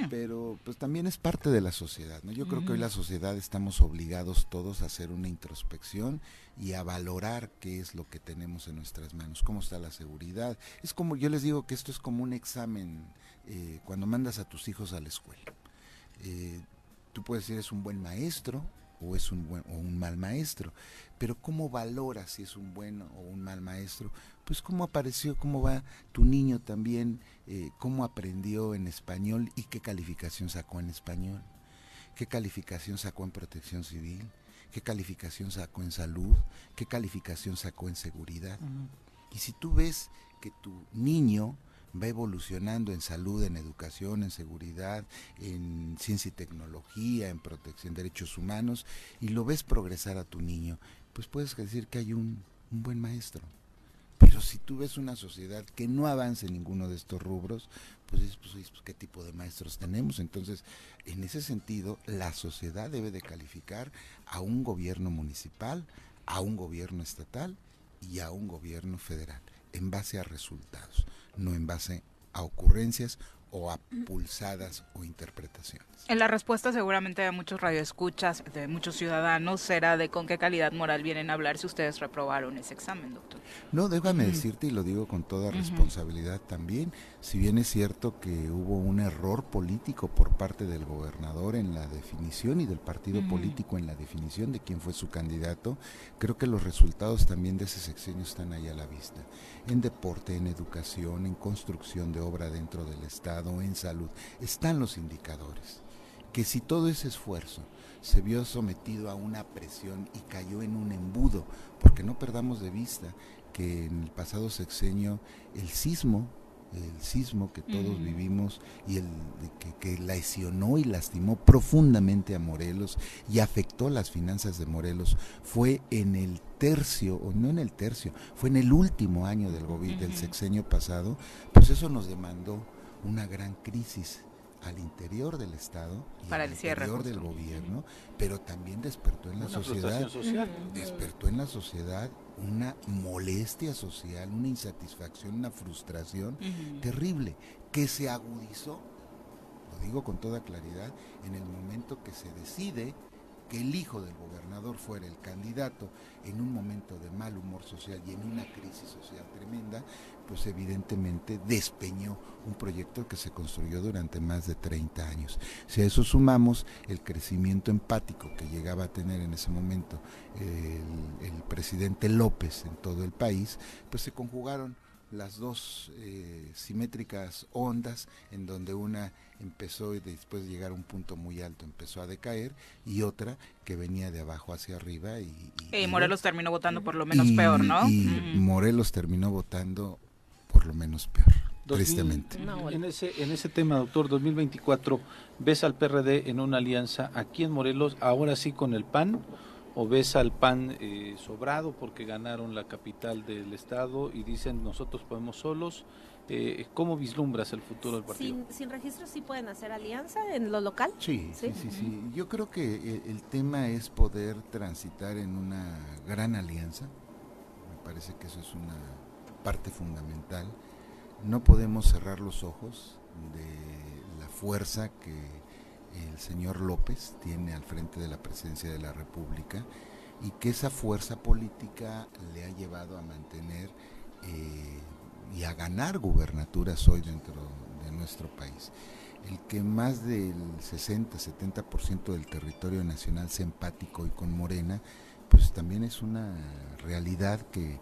pero pues también es parte de la sociedad, ¿no? Yo creo que hoy la sociedad estamos obligados todos a hacer una introspección y a valorar qué es lo que tenemos en nuestras manos, cómo está la seguridad. Es como yo les digo que esto es como un examen eh, cuando mandas a tus hijos a la escuela. Eh, Tú puedes decir es un buen maestro o es un buen o un mal maestro, pero cómo valoras si es un buen o un mal maestro, pues cómo apareció, cómo va tu niño también, eh, cómo aprendió en español y qué calificación sacó en español, qué calificación sacó en protección civil, qué calificación sacó en salud, qué calificación sacó en seguridad. Y si tú ves que tu niño va evolucionando en salud, en educación, en seguridad, en ciencia y tecnología, en protección de derechos humanos, y lo ves progresar a tu niño, pues puedes decir que hay un, buen maestro. Pero si tú ves una sociedad que no avanza en ninguno de estos rubros, pues pues, pues, ¿qué tipo de maestros tenemos? Entonces, en ese sentido, la sociedad debe de calificar a un gobierno municipal, a un gobierno estatal y a un gobierno federal, en base a resultados no en base a ocurrencias o a pulsadas o interpretaciones. En la respuesta seguramente de muchos radioescuchas, de muchos ciudadanos, será de con qué calidad moral vienen a hablar si ustedes reprobaron ese examen, doctor. No, déjame decirte, y lo digo con toda responsabilidad también, si bien es cierto que hubo un error político por parte del gobernador en la definición y del partido político en la definición de quién fue su candidato, creo que los resultados también de ese sexenio están ahí a la vista. En deporte, en educación, en construcción de obra dentro del Estado, en salud, están los indicadores. Que si todo ese esfuerzo se vio sometido a una presión y cayó en un embudo, porque no perdamos de vista que en el pasado sexenio el sismo el sismo que todos vivimos y el que, que, lesionó y lastimó profundamente a Morelos y afectó las finanzas de Morelos fue en el tercio, o no en el tercio, fue en el último año del, del sexenio pasado, pues eso nos demandó una gran crisis al interior del Estado y Para al interior del gobierno, pero también despertó en la sociedad, despertó en la sociedad una molestia social, una insatisfacción, una frustración terrible que se agudizó, lo digo con toda claridad, en el momento que se decide el hijo del gobernador fuera el candidato en un momento de mal humor social y en una crisis social tremenda, pues evidentemente despeñó un proyecto que se construyó durante más de 30 años. Si a eso sumamos el crecimiento empático que llegaba a tener en ese momento el, el presidente López en todo el país, pues se conjugaron las dos eh, simétricas ondas en donde una empezó y después de llegar a un punto muy alto empezó a decaer y otra que venía de abajo hacia arriba y, y, Morelos terminó votando por lo menos peor, ¿no? Y Morelos terminó votando por lo menos peor. tristemente. En ese, en ese tema, doctor, 2024, ¿ves al PRD en una alianza aquí en Morelos, ahora sí con el PAN? o ves al PAN eh, sobrado porque ganaron la capital del estado y dicen nosotros podemos solos. Eh, ¿Cómo vislumbras el futuro del partido? Sin, sin registro sí pueden hacer alianza en lo local. Sí, sí, sí, sí. Yo creo que el, el, tema es poder transitar en una gran alianza. Me parece que eso es una parte fundamental. No podemos cerrar los ojos de la fuerza que el señor López tiene al frente de la presidencia de la República y que esa fuerza política le ha llevado a mantener eh, y a ganar gubernaturas hoy dentro de nuestro país. El que más del 60-70% del territorio nacional sea empático y con Morena, pues también es una realidad que,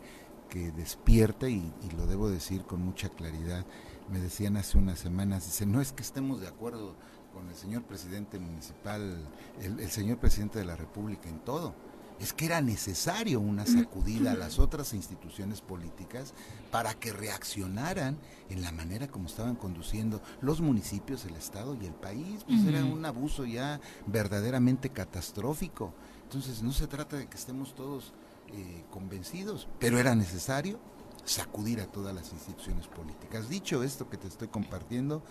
que despierta y, lo debo decir con mucha claridad. Me decían hace unas semanas, dice, no es que estemos de acuerdo con el señor presidente municipal, el, señor presidente de la República en todo. Es que era necesario una sacudida a las otras instituciones políticas para que reaccionaran en la manera como estaban conduciendo los municipios, el Estado y el país. Pues uh -huh. era un abuso ya verdaderamente catastrófico. Entonces no se trata de que estemos todos eh, convencidos, pero era necesario sacudir a todas las instituciones políticas. Dicho esto que te estoy compartiendo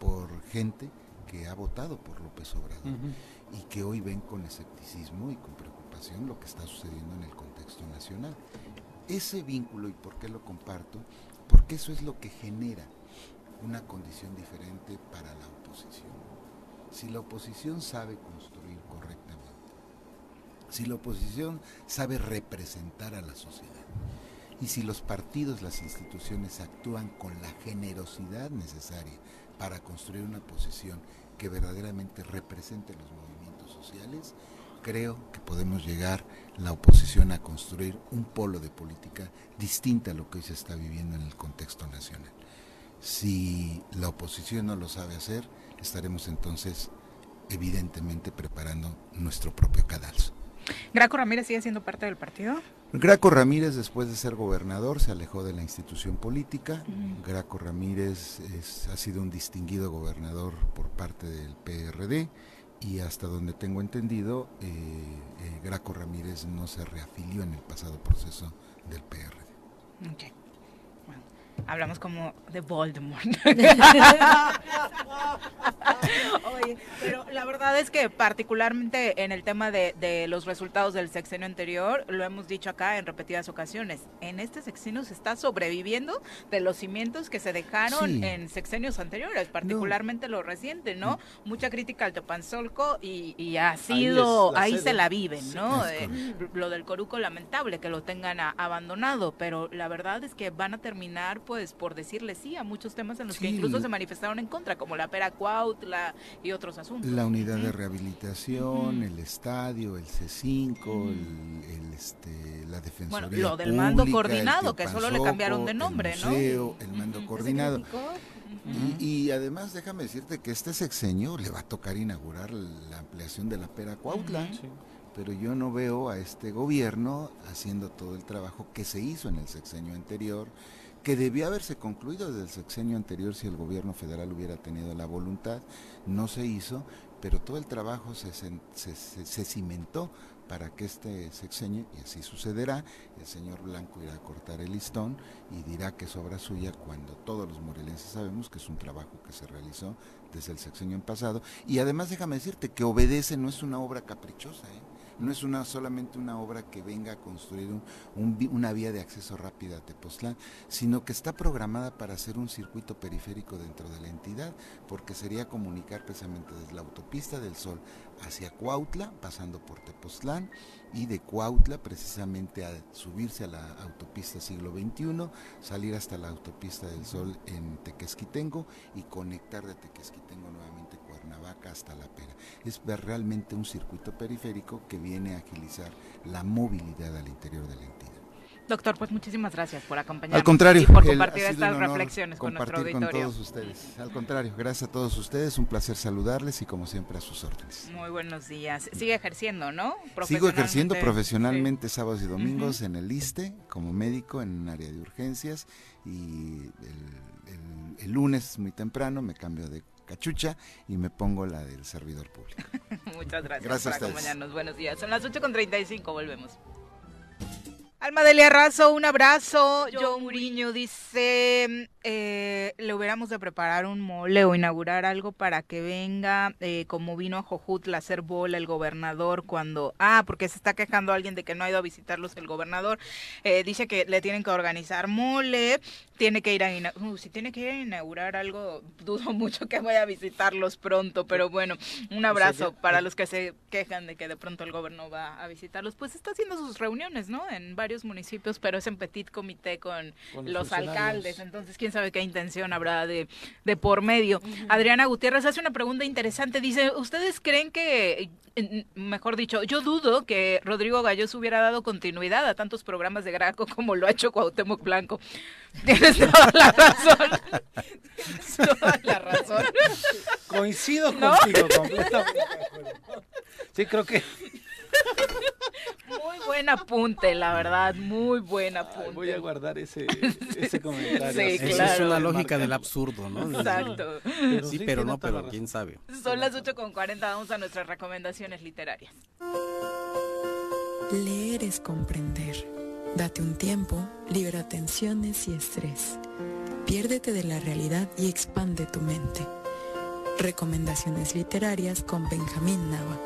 por gente que ha votado por López Obrador uh -huh. y que hoy ven con escepticismo y con preocupación lo que está sucediendo en el contexto nacional. Ese vínculo, ¿y por qué lo comparto? Porque eso es lo que genera una condición diferente para la oposición. Si la oposición sabe construir correctamente, si la oposición sabe representar a la sociedad, y si los partidos, las instituciones actúan con la generosidad necesaria para construir una posición que verdaderamente represente los movimientos sociales, creo que podemos llegar la oposición a construir un polo de política distinta a lo que hoy se está viviendo en el contexto nacional. Si la oposición no lo sabe hacer, estaremos entonces evidentemente preparando nuestro propio cadalso. ¿Graco Ramírez sigue siendo parte del partido? Graco Ramírez, después de ser gobernador, se alejó de la institución política. Mm. Graco Ramírez es, ha sido un distinguido gobernador por parte del PRD y hasta donde tengo entendido, eh, eh, Graco Ramírez no se reafilió en el pasado proceso del PRD. Hablamos como de Voldemort. Oye, pero la verdad es que particularmente en el tema de, de, los resultados del sexenio anterior, lo hemos dicho acá en repetidas ocasiones, en este sexenio se está sobreviviendo de los cimientos que se dejaron sí. en sexenios anteriores, particularmente no. lo reciente, ¿no? Mm. Mucha crítica al Tepanzolco y, y ha sido, ahí, ahí se la viven, ¿no? Eh, lo del Coruco lamentable que lo tengan a, abandonado, pero la verdad es que van a terminar pues por decirle sí a muchos temas en los sí. que incluso se manifestaron en contra, como la Pera Cuautla y otros asuntos. La unidad de rehabilitación, uh -huh. el estadio, el C5, uh -huh. el, el, este, la defensoría Bueno, lo del mando pública, coordinado, que solo le cambiaron de nombre, el museo, ¿no? El mando uh -huh. coordinado. Y, y, además déjame decirte que este sexenio le va a tocar inaugurar la ampliación de la Pera Cuautla. Sí. Pero yo no veo a este gobierno haciendo todo el trabajo que se hizo en el sexenio anterior, que debió haberse concluido desde el sexenio anterior si el gobierno federal hubiera tenido la voluntad, no se hizo, pero todo el trabajo se, se cimentó para que este sexenio, y así sucederá, el señor Blanco irá a cortar el listón y dirá que es obra suya cuando todos los morelenses sabemos que es un trabajo que se realizó desde el sexenio pasado. Y además déjame decirte que Obedece no es una obra caprichosa, ¿eh? No es una solamente una obra que venga a construir una vía de acceso rápida a Tepoztlán, sino que está programada para hacer un circuito periférico dentro de la entidad, porque sería comunicar precisamente desde la autopista del Sol hacia Cuautla, pasando por Tepoztlán, y de Cuautla precisamente a subirse a la autopista siglo XXI, salir hasta la autopista del Sol en Tequesquitengo y conectar de Tequesquitengo nuevamente Cuernavaca hasta La Pera. Es ver realmente un circuito periférico que viene a agilizar la movilidad al interior de la entidad. Doctor, pues muchísimas gracias por acompañarnos. Al contrario, y por compartir estas reflexiones con nuestro con auditorio. todos ustedes. Al contrario, gracias a todos ustedes, un placer saludarles y como siempre a sus órdenes. Muy buenos días. Sigue ejerciendo, ¿no? Sigo ejerciendo Profesionalmente. sábados y domingos en el ISTE como médico en un área de urgencias y el, el- el lunes muy temprano me cambio de cachucha y me pongo la del servidor público. Muchas gracias, Gracias a por acompañarnos. Buenos días. Son las 8.35, volvemos. Alma Delia Razo, un abrazo. John Muriño dice, eh, le hubiéramos de preparar un mole o inaugurar algo para que venga, eh, como vino a Jojutla a hacer bola el gobernador cuando... Ah, porque se está quejando alguien de que no ha ido a visitarlos el gobernador. Eh, dice que le tienen que organizar mole, tiene que ir a... ina- Uh, si tiene que ir a inaugurar algo, dudo mucho que vaya a visitarlos pronto, pero bueno, un abrazo ya- para los que se quejan de que de pronto el gobierno va a visitarlos. Pues está haciendo sus reuniones, ¿no? En varios municipios, pero es en petit comité con, Con los alcaldes. Entonces, quién sabe qué intención habrá de, de por medio. Adriana Gutiérrez hace una pregunta interesante. Dice, ¿ustedes creen que, mejor dicho, yo dudo que Rodrigo Gallos hubiera dado continuidad a tantos programas de Graco como lo ha hecho Cuauhtémoc Blanco? Tienes toda la razón. Tienes toda la razón. Coincido ¿No? contigo completamente. Sí, creo que Muy buen apunte, la verdad, muy buen apunte. voy a guardar ese, ese comentario. Sí, es una lógica del absurdo, ¿no? Exacto. Pero sí, sí, pero no, pero quién sabe. Son las 8.40, vamos a nuestras recomendaciones literarias. Leer es comprender. Date un tiempo, libera tensiones y estrés. Piérdete de la realidad y expande tu mente. Recomendaciones literarias con Benjamín Nava.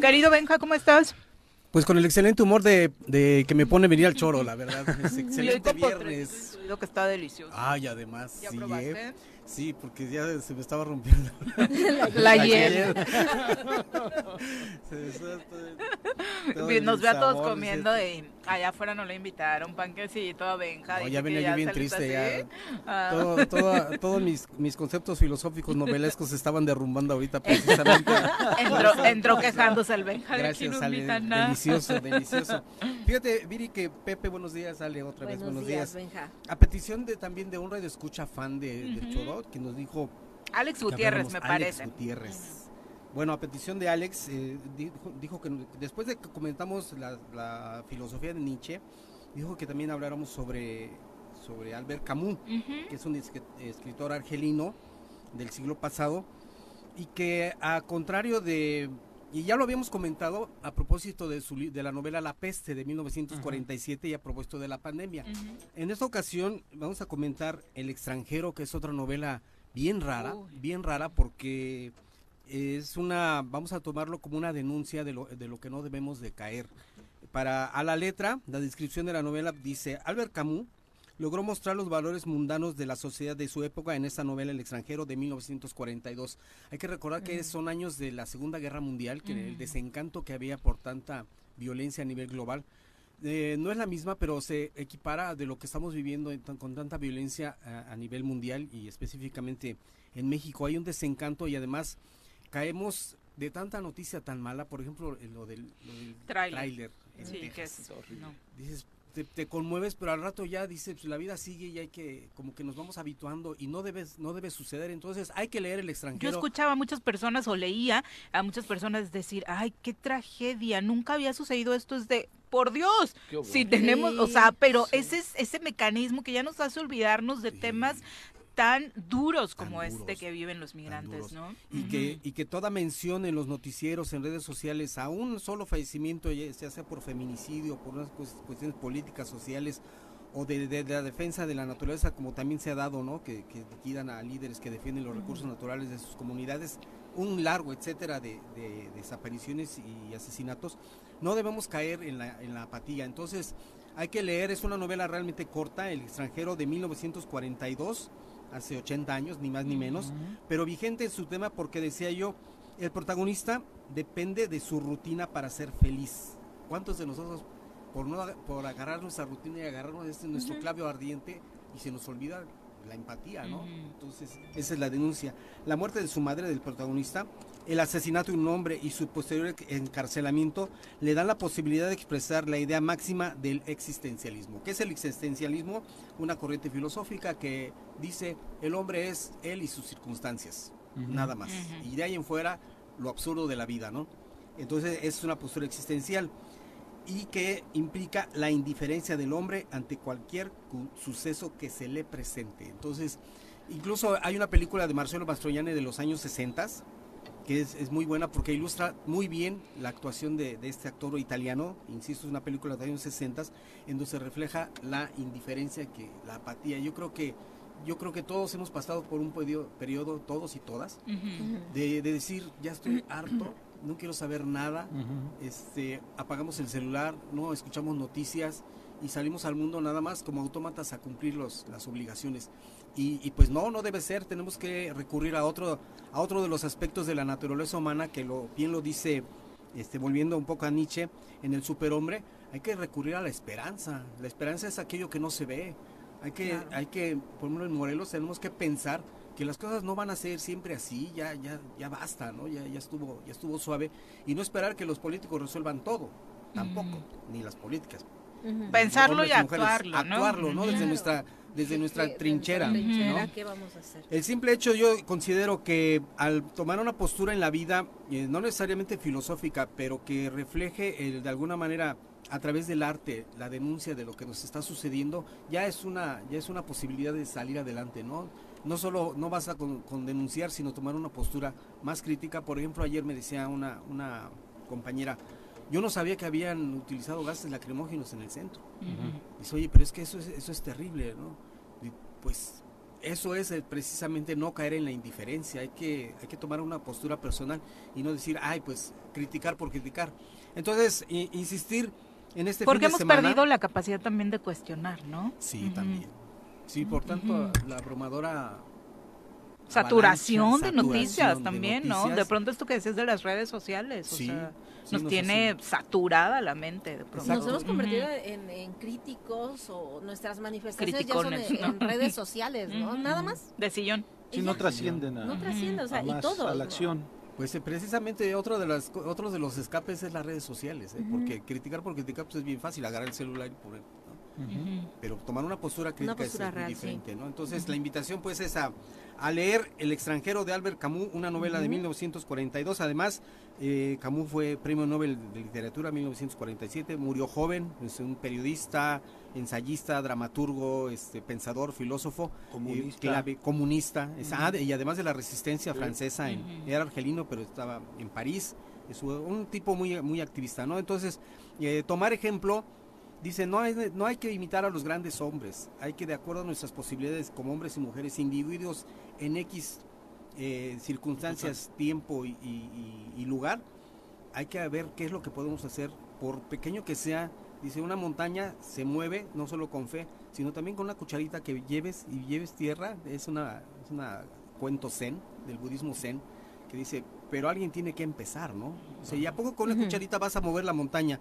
Querido Benja, ¿cómo estás? Pues con el excelente humor de, de que me pone venir al choro, la verdad. Es excelente viernes. Lo que está delicioso. Ay, además, ¿Ya sí, probaste? ¿eh? Sí, porque ya se me estaba rompiendo. La hiel. Todo Bien, Nos ve a todos comiendo sí. Allá afuera no le invitaron panquecito a Benja. No, ya venía yo bien triste, ya. Ah. Todo, todo- todos mis, mis conceptos filosóficos novelescos se estaban derrumbando ahorita precisamente. entró, entró quejándose el Benja Gracias, no Ale. Delicioso, delicioso. Fíjate, Viri, que Pepe, buenos días, Ale, otra vez, Buenos días, días. Benja. A petición de también de un radio escucha fan de, del Ujú. Choro, que nos dijo... Alex Gutiérrez, me Alex parece. Gutiérrez. Bueno, a petición de Alex, eh, dijo, dijo que después de que comentamos la, la filosofía de Nietzsche, dijo que también habláramos sobre, sobre Albert Camus, Ujú. que es un escri- escritor argelino del siglo pasado, y que a contrario de, y ya lo habíamos comentado a propósito de, su, de la novela La peste de 1947 y a propósito de la pandemia. Ujú. En esta ocasión vamos a comentar El extranjero, que es otra novela bien rara, bien rara porque es una, vamos a tomarlo como una denuncia de lo, de lo que no debemos de caer. Para a la letra, la descripción de la novela dice, Albert Camus logró mostrar los valores mundanos de la sociedad de su época en esta novela El extranjero de 1942. Hay que recordar que son años de la Segunda Guerra Mundial, que el desencanto que había por tanta violencia a nivel global. Eh, no es la misma, pero se equipara de lo que estamos viviendo en con tanta violencia a, a nivel mundial y específicamente en México. Hay un desencanto y además caemos de tanta noticia tan mala, por ejemplo, lo del, lo del en Sí, que es, no. Dices, te, te conmueves, pero al rato ya dices, pues, la vida sigue y hay que, como que nos vamos habituando y no debes, no debe suceder. Entonces hay que leer el Yo extranjero. escuchaba a muchas personas o leía a muchas personas decir, ay, qué tragedia, nunca había sucedido esto, es de, por Dios, Qué horror. si tenemos, o sea, pero sí. ese es ese mecanismo que ya nos hace olvidarnos de Sí. temas tan duros Tan como este que viven los migrantes. ¿no? y que y que toda mención en los noticieros en redes sociales a un solo fallecimiento ya sea por feminicidio por unas cues- cuestiones políticas sociales o de, de- de la defensa de la naturaleza, como también se ha dado, ¿no? Que, que liquidan a líderes que defienden los recursos naturales de sus comunidades, un largo, etcétera, de, de desapariciones y asesinatos, no debemos caer en la, en la apatía. Entonces, hay que leer, es una novela realmente corta, El extranjero de 1942, hace 80 años, ni más ni menos, pero vigente en su tema porque decía yo, el protagonista depende de su rutina para ser feliz. ¿Cuántos de nosotros, por, no, por agarrar nuestra rutina y agarrarnos este, nuestro clavio ardiente, y se nos olvida la empatía, ¿no? Entonces, esa es la denuncia. La muerte de su madre, del protagonista, el asesinato de un hombre y su posterior encarcelamiento le dan la posibilidad de expresar la idea máxima del existencialismo. ¿Qué es el existencialismo? Una corriente filosófica que dice el hombre es él y sus circunstancias, nada más. Y de ahí en fuera lo absurdo de la vida, ¿no? Entonces es una postura existencial y que implica la indiferencia del hombre ante cualquier cu- suceso que se le presente. Entonces, incluso hay una película de Marcelo Mastroianni de los años 60 que es, es muy buena porque ilustra muy bien la actuación de, de este actor italiano, insisto, es una película de los años 60 en donde se refleja la indiferencia, que la apatía. Yo creo que yo creo que todos hemos pasado por un periodo, periodo todos y todas, de, de decir, ya estoy harto, no quiero saber nada, este, apagamos el celular, no escuchamos noticias y salimos al mundo nada más como autómatas a cumplir los, las obligaciones. Y, y pues no, no debe ser, tenemos que recurrir a otro, a otro de los aspectos de la naturaleza humana que lo, bien lo dice, este, volviendo un poco a Nietzsche, en el superhombre, hay que recurrir a la esperanza. La esperanza es aquello que no se ve. Hay que, Claro. hay que, por ejemplo, en Morelos tenemos que pensar que las cosas no van a ser siempre así, ya, ya, ya basta, ¿no? Ya, ya estuvo, ya estuvo suave, y no esperar que los políticos resuelvan todo, tampoco, ni las políticas. Ujú. Pensarlo y mujeres, actuarlo, ¿no? Actuarlo, ¿no? Desde nuestra, desde nuestra ¿Qué- de trinchera. nuestra trinchera, ¿no? ¿Qué vamos a hacer? El simple hecho yo considero que al tomar una postura en la vida, eh, no necesariamente filosófica, pero que refleje eh, de alguna manera a través del arte la denuncia de lo que nos está sucediendo, ya es una ya es una posibilidad de salir adelante, ¿no? No solo no basta con, con denunciar, sino tomar una postura más crítica. Por ejemplo, ayer me decía una una compañera, yo no sabía que habían utilizado gases lacrimógenos en el centro. Dice, oye, pero es que eso es, eso es terrible, ¿no? Pues eso es eh, precisamente no caer en la indiferencia, hay que, hay que tomar una postura personal y no decir, ay, pues criticar por criticar. Entonces, i- insistir en este Porque fin de hemos semana. perdido la capacidad también de cuestionar, ¿no? Sí, también. Sí, por tanto, la abrumadora Saturación de saturación noticias de también, ¿no? De pronto esto que decías de las redes sociales, o Sí, sea, sí, nos nos tiene hace- saturada la mente de pronto. Nos hemos convertido en, en críticos o nuestras manifestaciones ya son Criticones, en, redes sociales, ¿no? Nada más. De sillón. Si no trascienden a, No trasciende, o sea, a y más, todo. a la ¿no? acción. Pues eh, precisamente otro de las otros de los escapes es las redes sociales, ¿eh? porque criticar por criticar pues es bien fácil, agarrar el celular y poner, ¿no? pero tomar una postura crítica postura es, muy real, sí. diferente, ¿no? Entonces la invitación pues es a, a leer El extranjero de Albert Camus, una novela de Ujú. 1942, además eh, Camus fue premio Nobel de literatura en 1947, murió joven, es un periodista, ensayista, dramaturgo, este pensador, filósofo, eh, Comunista. clave- comunista, ah, y además de la resistencia Sí. francesa, en- era argelino pero estaba en París, es un tipo muy muy activista, ¿no? Entonces eh, tomar ejemplo Dice, no hay, no hay que imitar a los grandes hombres, hay que de acuerdo a nuestras posibilidades como hombres y mujeres, individuos en X eh, circunstancias, tiempo y, y- y- y lugar, hay que ver qué es lo que podemos hacer, por pequeño que sea. Dice, una montaña se mueve no solo con fe, sino también con una cucharita que lleves y lleves tierra. Es una, es una cuento zen, del budismo zen, que dice, pero alguien tiene que empezar, ¿no? O sea, ¿y a poco con una cucharita vas a mover la montaña?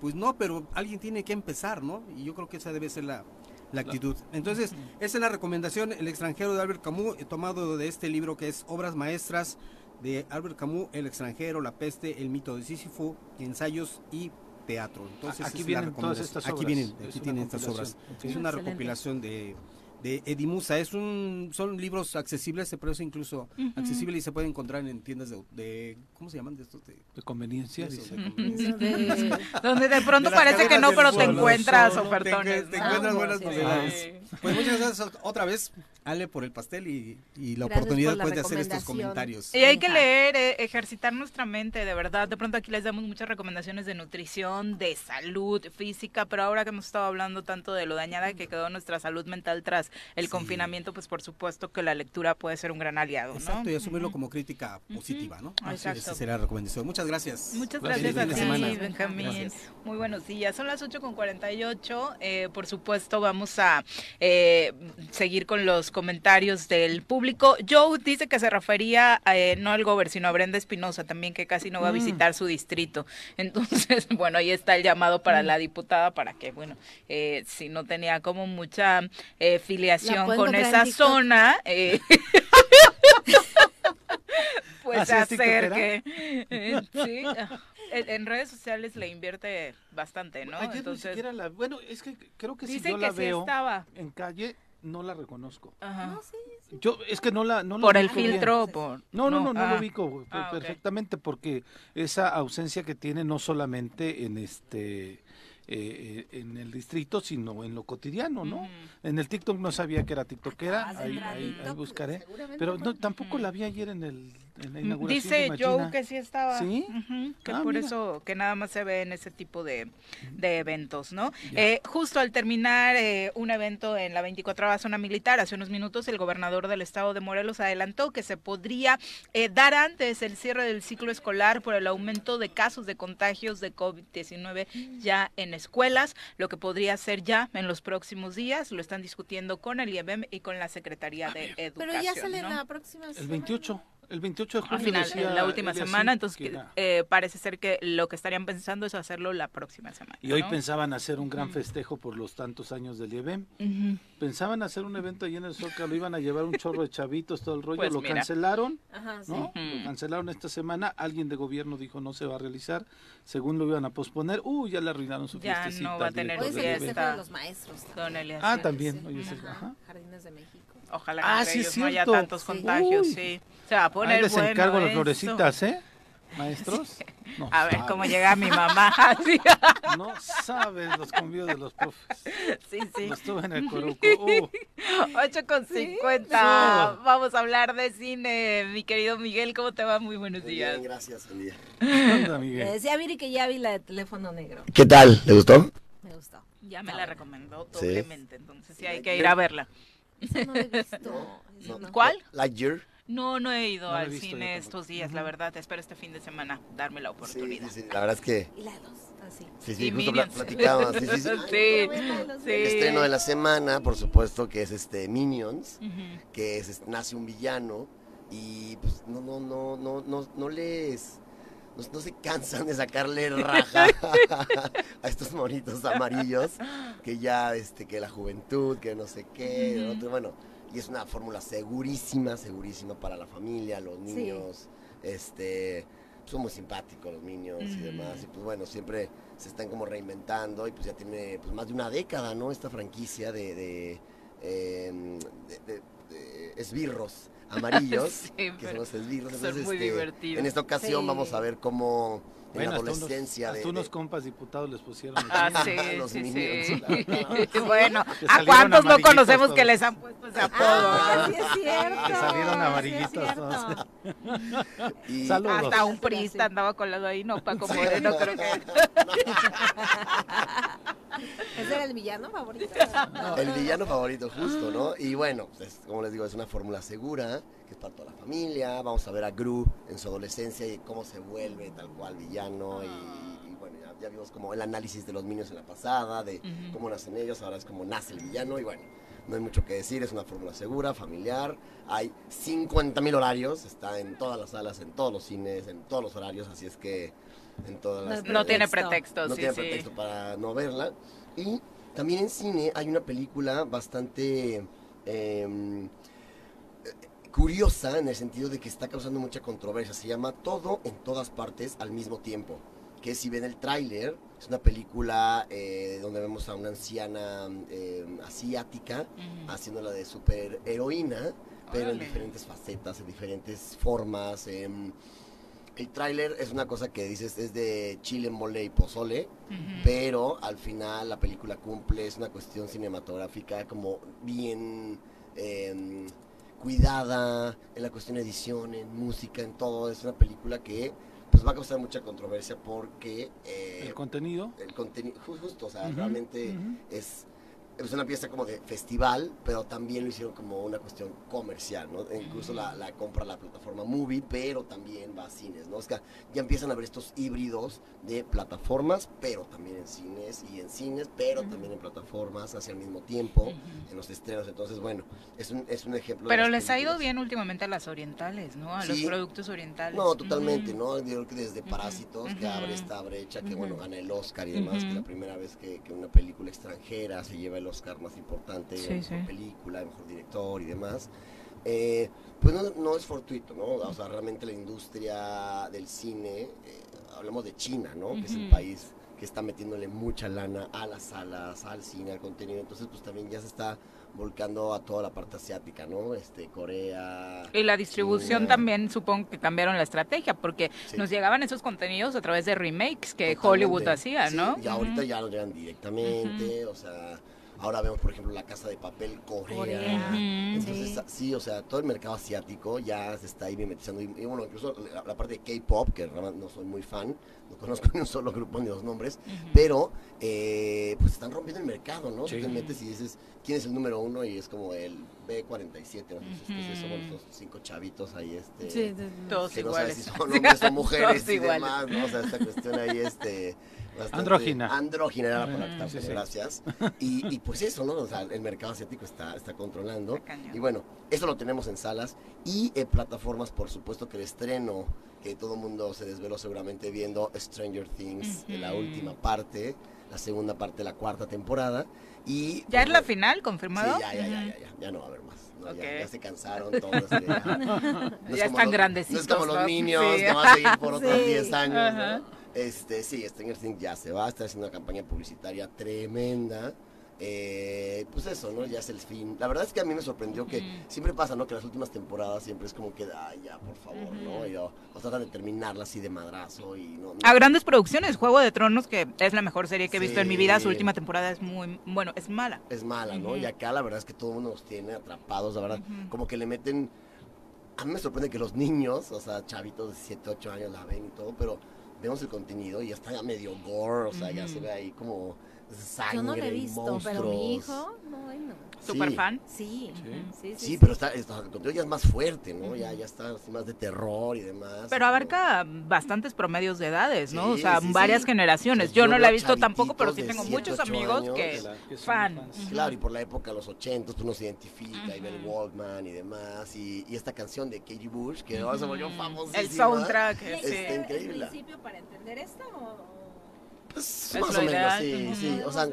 Pues no, pero alguien tiene que empezar, ¿no? Y yo creo que esa debe ser la, la actitud. Entonces, esa es la recomendación, El extranjero de Albert Camus, eh, tomado de este libro que es Obras Maestras de Albert Camus, El extranjero, La peste, El mito de Sísifo, Ensayos y Teatro. Entonces, Aquí es la vienen todas estas Aquí obras. vienen, Es aquí una tienen estas obras. Es una Excelente. recopilación de, de Edimusa. Es un, son libros accesibles, se precio incluso Ujú. accesible y se pueden encontrar en tiendas de, de- ¿cómo se llaman de estos? De, De conveniencia, Eso, dice. de conveniencia. De- donde de pronto parece que no, pero te encuentras Solo, ofertones. Te, te ¿no? encuentras buenas Sí. novedades. Pues muchas gracias otra vez. Ale, por el pastel y, y la Gracias oportunidad por la pues, de hacer estos comentarios. Y hay que leer, eh, ejercitar nuestra mente, de verdad. De pronto aquí les damos muchas recomendaciones de nutrición, de salud física, pero ahora que hemos estado hablando tanto de lo dañada que quedó nuestra salud mental tras el confinamiento, pues por supuesto que la lectura puede ser un gran aliado, ¿no? Exacto, y asumirlo como crítica positiva, ¿no? Exacto. Esa sería la recomendación. Muchas gracias. Muchas gracias a ti. Benjamín. Gracias. Muy buenos días. Son las 8 con 48. Eh, por supuesto, vamos a eh, seguir con los comentarios del público. Joe dice que se refería eh, no al Gober, sino a Brenda Espinosa también, que casi no va a Mm. visitar su distrito. Entonces, bueno, ahí está el llamado para Mm. la diputada para que, bueno, eh, si no tenía como mucha eh, con esa zona, eh, pues ¿Así es acerque. Eh, sí, ah, en, redes sociales le invierte bastante, ¿no? Ayer ni Entonces, siquiera la- bueno, es que creo que si yo que la sí veo estaba. en calle, no la reconozco. Ajá. Yo es que no la no la ¿Por el bien. filtro por- No, no, no? no, no, Ah. lo ubico Ah, perfectamente porque esa ausencia que tiene no solamente en este eh, eh, en el distrito, sino en lo cotidiano, ¿no? En el TikTok no sabía que era tiktokera, ahí, ahí, ahí buscaré, pero no, tampoco la vi ayer en, el, en la inauguración. Dice. Joe que sí estaba. ¿Sí? Que Ah, por mira. eso, que nada más se ve en ese tipo de, de eventos, ¿no? Eh, justo al terminar eh, un evento en la 24 zona militar, hace unos minutos, el gobernador del estado de Morelos adelantó que se podría eh, dar antes el cierre del ciclo escolar por el aumento de casos de contagios de COVID-19 ya en escuelas, lo que podría ser ya en los próximos días. Lo están discutiendo con el IEBM y con la Secretaría de Educación. Pero ya sale ¿no? la próxima El semana. 28, el 28 de Al julio. final, decía en la última semana, entonces que eh, parece ser que lo que estarían pensando es hacerlo la próxima semana. Y hoy pensaban hacer un gran festejo por los tantos años del IEBEM. Pensaban hacer un evento allí en el Zócalo, iban a llevar un chorro de chavitos, todo el rollo, Pues lo mira. cancelaron, Ajá, sí. ¿no? Lo cancelaron esta semana, alguien de gobierno dijo no se va a realizar, según lo iban a posponer, uh, ya le arruinaron su Ya fiestecita. no va a al tener IEBEM. de los maestros. Don Ah, sí. también, hoy es el- Ajá, ajá. Jardines de México. Ojalá que Ah, entre sí, ellos no haya tantos Sí. contagios, Uy. sí. Se va a poner Ahí les bueno encargo las florecitas, ¿eh? Maestros. No A ver saben. cómo llega mi mamá. Sí. No sabes los convíos de los profes. Sí, sí. Estuve en el Coruco. uh. 8 con 50. Sí. Vamos a hablar de cine. Mi querido Miguel, ¿cómo te va? Muy buenos días. Bien, gracias, buen día. ¿Qué onda, Le Miguel? decía a Viri que ya vi la de teléfono negro. ¿Qué tal? ¿Le gustó? Me gustó. Ya me la recomendó Sí. doblemente, entonces sí hay que ir a verla. Esa no la he visto. Esa no. ¿Cuál? Lightyear. No, no he ido No la he al cine estos días, la verdad. Espero este fin de semana darme la oportunidad. sí, sí, la verdad es que Y la dos, así. sí, Y sí, justo platicábamos. Sí, sí, sí. Sí, El sí. estreno de la semana, por supuesto, que es este Minions, que es este, nace un villano y pues no, no, no, no, no, no les no, no se cansan de sacarle raja a estos monitos amarillos que ya este que la juventud, que no sé qué, otro, bueno, y es una fórmula segurísima, segurísima para la familia, los Sí. niños, este son muy simpáticos los niños y demás, y pues bueno, siempre se están como reinventando y pues ya tiene pues más de una década, ¿no? Esta franquicia de, de, em, de- de- de esbirros amarillos, Sí, que son los esbirros. son Entonces, muy este, divertidos. en esta ocasión Sí. vamos a ver cómo en Bueno, la hasta unos, adolescencia hasta de- unos de, compas diputados les pusieron. Ah, sí, Los sí, sí. bueno, Que ¿a cuántos no conocemos que todos. les han puesto ese apodo? Ah, sí es cierto. Que salieron sí es amarillitos todos. Y- Saludos. Hasta un priista andaba colado ahí, no, Paco Moreno, creo que. ¿Ese era el villano favorito? El villano favorito, justo, ¿no? Y bueno, pues, como les digo, es una fórmula segura, que es para toda la familia. Vamos a ver a Gru en su adolescencia y cómo se vuelve tal cual villano. Y, y bueno, ya, ya vimos como el análisis de los niños en la pasada, de cómo nacen ellos, ahora es como nace el villano. Y bueno, no hay mucho que decir, es una fórmula segura, familiar. Hay 50.000 horarios, está en todas las salas, en todos los cines, en todos los horarios, así es que en todas las... No tiene pretexto, No sí, tiene sí. pretexto para no verla. Y también en cine hay una película bastante eh, curiosa en el sentido de que está causando mucha controversia. Se llama Todo en todas partes al mismo tiempo. Que si ven el tráiler, es una película eh, donde vemos a una anciana eh, asiática Ujú. haciéndola de superheroína, pero en diferentes facetas, en diferentes formas. El tráiler es una cosa que dices es de chile, mole y pozole, pero al final la película cumple, es una cuestión cinematográfica como bien em, cuidada en la cuestión de edición, en música, en todo. Es una película que pues va a causar mucha controversia porque... eh, El contenido. el contenido, ju- justo, o sea, realmente es, es una pieza como de festival, pero también lo hicieron como una cuestión comercial, ¿no? Incluso la, la compra la plataforma Movie, pero también va a cines, ¿no? O sea, ya empiezan a ver estos híbridos de plataformas, pero también en cines, y en cines, pero también en plataformas, hacia el mismo tiempo, en los estrenos. Entonces, bueno, es un, es un ejemplo. de Pero las les ha ido películas. bien últimamente a las orientales, ¿no? A los Sí. productos orientales. No, totalmente, Ujú. ¿no? Yo creo que desde Parásitos, que abre esta brecha, que bueno, gana el Oscar y demás, que la primera vez que, que una película extranjera se lleva el Oscar más importante, Sí, sí. película, mejor director y demás. Eh, pues no, no es fortuito, ¿no? O sea, realmente la industria del cine, eh, hablamos de China, ¿no? Que es el país que está metiéndole mucha lana a las salas, al cine, al contenido. Entonces, pues también ya se está volcando a toda la parte asiática, ¿no? Este, Corea. Y la distribución China. también supongo que cambiaron la estrategia porque Sí. nos llegaban esos contenidos a través de remakes que Totalmente. Hollywood hacía, Sí, ¿no? Y ahorita Ujú. ya nos llegan directamente, o sea, ahora vemos, por ejemplo, la Casa de Papel Corea. Entonces, Sí. sí. o sea, todo el mercado asiático ya se está ahí mimetizando. Y, y bueno, incluso la, la parte de K-pop, que realmente no soy muy fan, no conozco ni un solo grupo ni los nombres, pero eh, pues están rompiendo el mercado, ¿no? Sí. Tú te metes y dices, ¿quién es el número uno? Y es como el B47, ¿no? Entonces, pues, eso, bueno, estos cinco chavitos ahí, este... Sí, sí, sí. Todos que no iguales. sabes si son hombres o mujeres Todos y iguales. demás, ¿no? O sea, esta cuestión ahí, este... bastante- Andrógina. Andrógina era la palabra Mm, gracias. Y, y pues eso, ¿no? O sea, el mercado asiático está, está controlando. Y bueno, eso lo tenemos en salas y en plataformas, por supuesto que el estreno, que todo el mundo se desveló seguramente viendo Stranger Things, de la última parte, la segunda parte de la cuarta temporada. Y ¿Ya es la final confirmado? Sí, ya, ya, ya, ya, ya, no va a haber más. ¿no? Ya, se cansaron todos. este, ya. No están grandecitos, No es como los ¿no? niños Sí. que van a seguir por otros Sí. 10 años. ¿no? Este, sí, Stranger Things ya se va, está haciendo una campaña publicitaria tremenda. Eh, pues eso, ¿no? Ya es el fin. La verdad es que a mí me sorprendió que siempre pasa, ¿no? Que las últimas temporadas siempre es como que, ay, ya, por favor, ¿no? Y, o, o tratan de terminarla así de madrazo y no. no- A grandes producciones, Juego de Tronos, que es la mejor serie que he visto en mi vida, su última temporada es muy, bueno, es mala. es mala, ¿no? Y acá la verdad es que todo el mundo nos tiene atrapados, la verdad. Como que le meten... A mí me sorprende que los niños, o sea, chavitos de 7, 8 años la ven y todo, pero vemos el contenido y ya está ya medio gore, o sea, ya se ve ahí como sangre, Yo no lo he visto, pero mi monstruos. hijo, no, bueno. Super Sí. fan. Sí, Sí. sí, sí. Sí, pero está, está- el contenido ya es más fuerte, ¿no? Ya, ya está más de terror y demás. Pero abarca bastantes promedios de edades, ¿no? o sea, sí, varias sí. generaciones. O sea, yo yo no la he visto tampoco, pero sí tengo de muchos 7, 8 amigos años que, que la- que son fan. Claro, y por la época, los 80, pues uno se identifica y ve el Ujú. Walkman y demás. Y, y esta canción de Katie Bush, que ahora se volvió famosísima. El soundtrack, ¿Y Está increíble. el principio para entender esto o...? Pues, Es más o menos, sí, sí. O sea,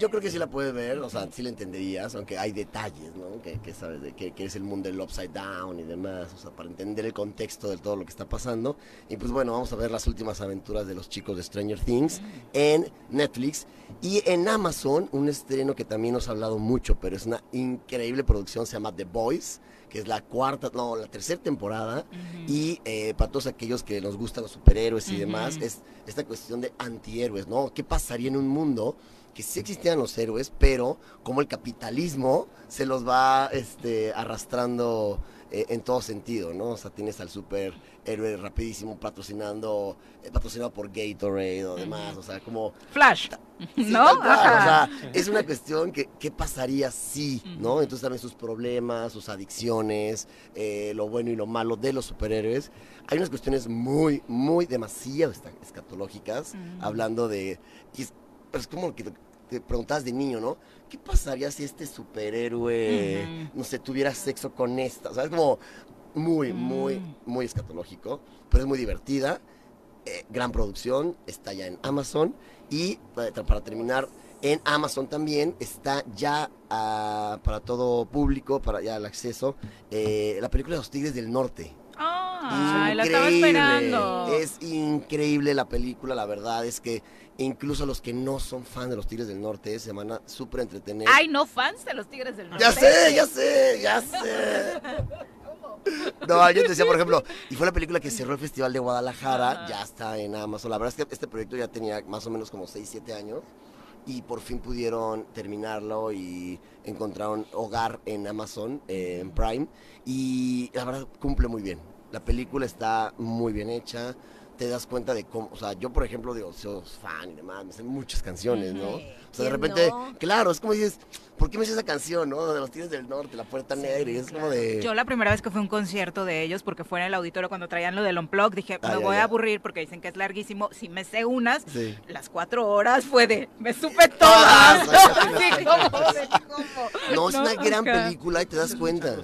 yo creo que sí la puedes ver, o sea, sí la entenderías, aunque hay detalles, ¿no? Que, que sabes, de que, que es el mundo del upside down y demás, o sea, para entender el contexto de todo lo que está pasando. Y pues bueno, vamos a ver las últimas aventuras de los chicos de Stranger Things en Netflix y en Amazon, un estreno que también nos ha hablado mucho, pero es una increíble producción, se llama The Boys, que es la cuarta, no, la tercera temporada. Y eh, para todos aquellos que nos gustan los superhéroes y demás, es esta cuestión de antihéroes, ¿no? ¿Qué pasaría en un mundo que sí existieran los héroes, pero como el capitalismo se los va este, arrastrando eh, en todo sentido, ¿no? O sea, tienes al superhéroe rapidísimo patrocinando, eh, patrocinado por Gatorade o demás, o sea, como... Flash, Sí, ¿no? cual. O sea, es una cuestión que, ¿qué pasaría si, no? Entonces también sus problemas, sus adicciones, eh, lo bueno y lo malo de los superhéroes. Hay unas cuestiones muy, muy demasiado escatológicas, hablando de... es, es como que te preguntabas de niño, ¿no? ¿Qué pasaría si este superhéroe, no sé, tuviera sexo con esta? O sea, es como muy, muy, Mm. muy escatológico, pero es muy divertida. Eh, gran producción, está ya en Amazon. Y para, para terminar, en Amazon también está ya ah, para todo público, para ya el acceso, eh, la película los Tigres del Norte. Ah, la estaba esperando. Es increíble la película, la verdad es que incluso los que no son fan de los Tigres del Norte se van a súper entretener. Ay, no fans de los Tigres del Norte. Ya sé, ya sé, ya sé. No, yo te decía, por ejemplo, y fue la película que cerró el Festival de Guadalajara, ya está en Amazon. La verdad es que este proyecto ya tenía más o menos como 6, 7 años. Y por fin pudieron terminarlo y encontraron hogar en Amazon, eh, en Prime, y la verdad cumple muy bien. La película está muy bien hecha, te das cuenta de cómo, o sea, yo por ejemplo digo, soy fan y demás, me sé muchas canciones, ¿no? O sea, de ¿Quién repente, no? claro, es como dices, ¿por qué me sé esa canción, no? De los Tigres del Norte, La Puerta Negra, y es como de... Yo la primera vez que fui a un concierto de ellos, porque fue en el auditorio cuando traían lo del Unplug, dije, Ah, me ya, voy ya. a aburrir porque dicen que es larguísimo. Si me sé unas, Sí. las cuatro horas fue de, me supe todas. Todas. Así como de, ¿cómo? No, es una gran película y te das cuenta.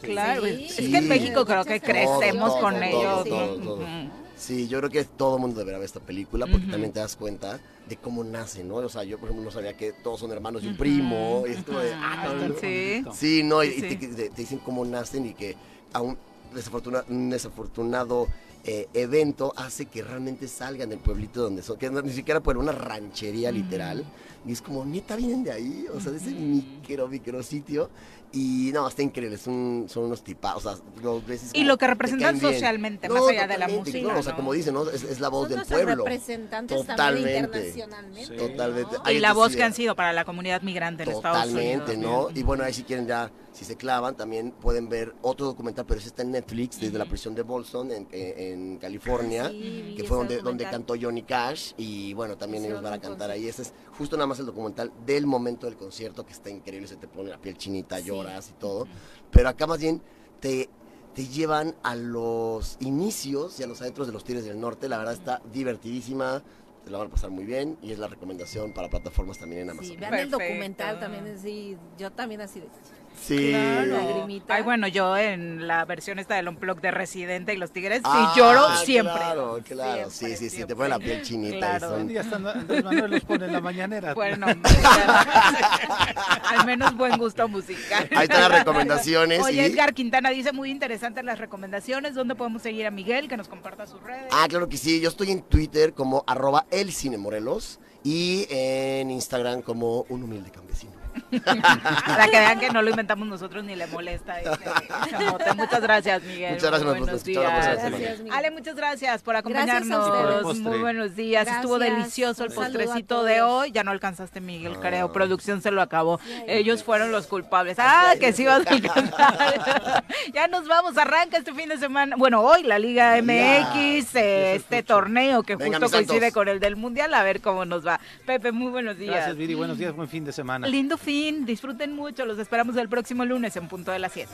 Claro, Sí. es que en México creo que crecemos Todo, con todo, ellos. Sí, yo creo que todo el mundo deberá ver esta película porque también te das cuenta de cómo nace, ¿no? O sea, yo por ejemplo no sabía que todos son hermanos y un primo. Y es como de, ah, no, no. Sí. Sí, no, y, Sí, y te, sí. te- te dicen cómo nacen y que a un, desafortuna- un desafortunado eh, evento hace que realmente salgan del pueblito donde son, que no- ni siquiera por una ranchería literal. Y es como, neta, vienen de ahí, o sea, de ese micro, micro sitio. Y no, está increíble, son, son unos tipas, o sea, lo ves Y lo que representan socialmente, más allá de la totalmente, música, no, o sea, ¿no? como dicen, ¿no? Es, es la voz Son del pueblo. representantes Totalmente. internacionalmente. Totalmente. Y la voz sí, que han sido para la comunidad migrante en Estados Unidos. Totalmente, ¿no? Y bueno, ahí si quieren ya, si se clavan, también pueden ver otro documental, pero ese está en Netflix, desde la prisión de Bolson, en, en- en California, Ah, sí, que fue donde, donde cantó Johnny Cash, y bueno, también ellos van a cantar ahí. Ese es justo nada más el documental del momento del concierto, que está increíble, se te pone la piel chinita, Sí. lloras y todo. Pero acá más bien te, te llevan a los inicios y a los adentros de los Tigres del Norte, la verdad está divertidísima. Te la van a pasar muy bien y es la recomendación para plataformas también en Amazon. Sí, vean el documental también, así, yo también así de... Sí. Lagrimita. Ay, bueno, yo en la versión esta del Unplug de Residente y los Tigres, Ah, sí lloro siempre. Claro, claro, sí, sí, sí, te pone la piel chinita. y Claro. son- Un día hasta Andrés Manuel los pone en la mañanera. Bueno, al menos buen gusto musical. Ahí están las recomendaciones Oye, y- Edgar Quintana dice muy interesantes las recomendaciones. ¿Dónde podemos seguir a Miguel? Que nos comparta sus redes. Ah, claro que sí, yo estoy en Twitter como arroba el cine Morelos y en Instagram como un humilde campesino. Para que vean que no lo inventamos nosotros ni le molesta. este chamote. Muchas gracias, Miguel. Muchas gracias, nos buenos días. Gracias. Ale, muchas gracias por Gracias a acompañarnos. Muy buenos días. Estuvo delicioso el postrecito de hoy. Ya no alcanzaste, Miguel, creo. Producción se lo acabó. Ellos fueron los culpables. Ah, que sí vas a alcanzar. ya nos vamos. Arranca este fin de semana. Bueno, hoy la Liga MX, eh, este torneo que Venga, justo coincide con el del Mundial. A ver cómo nos va. Pepe, muy buenos días. Gracias, Viri. Buenos días, buen fin de semana. Lindo fin, Disfruten mucho. Los esperamos el próximo lunes en punto de las 7.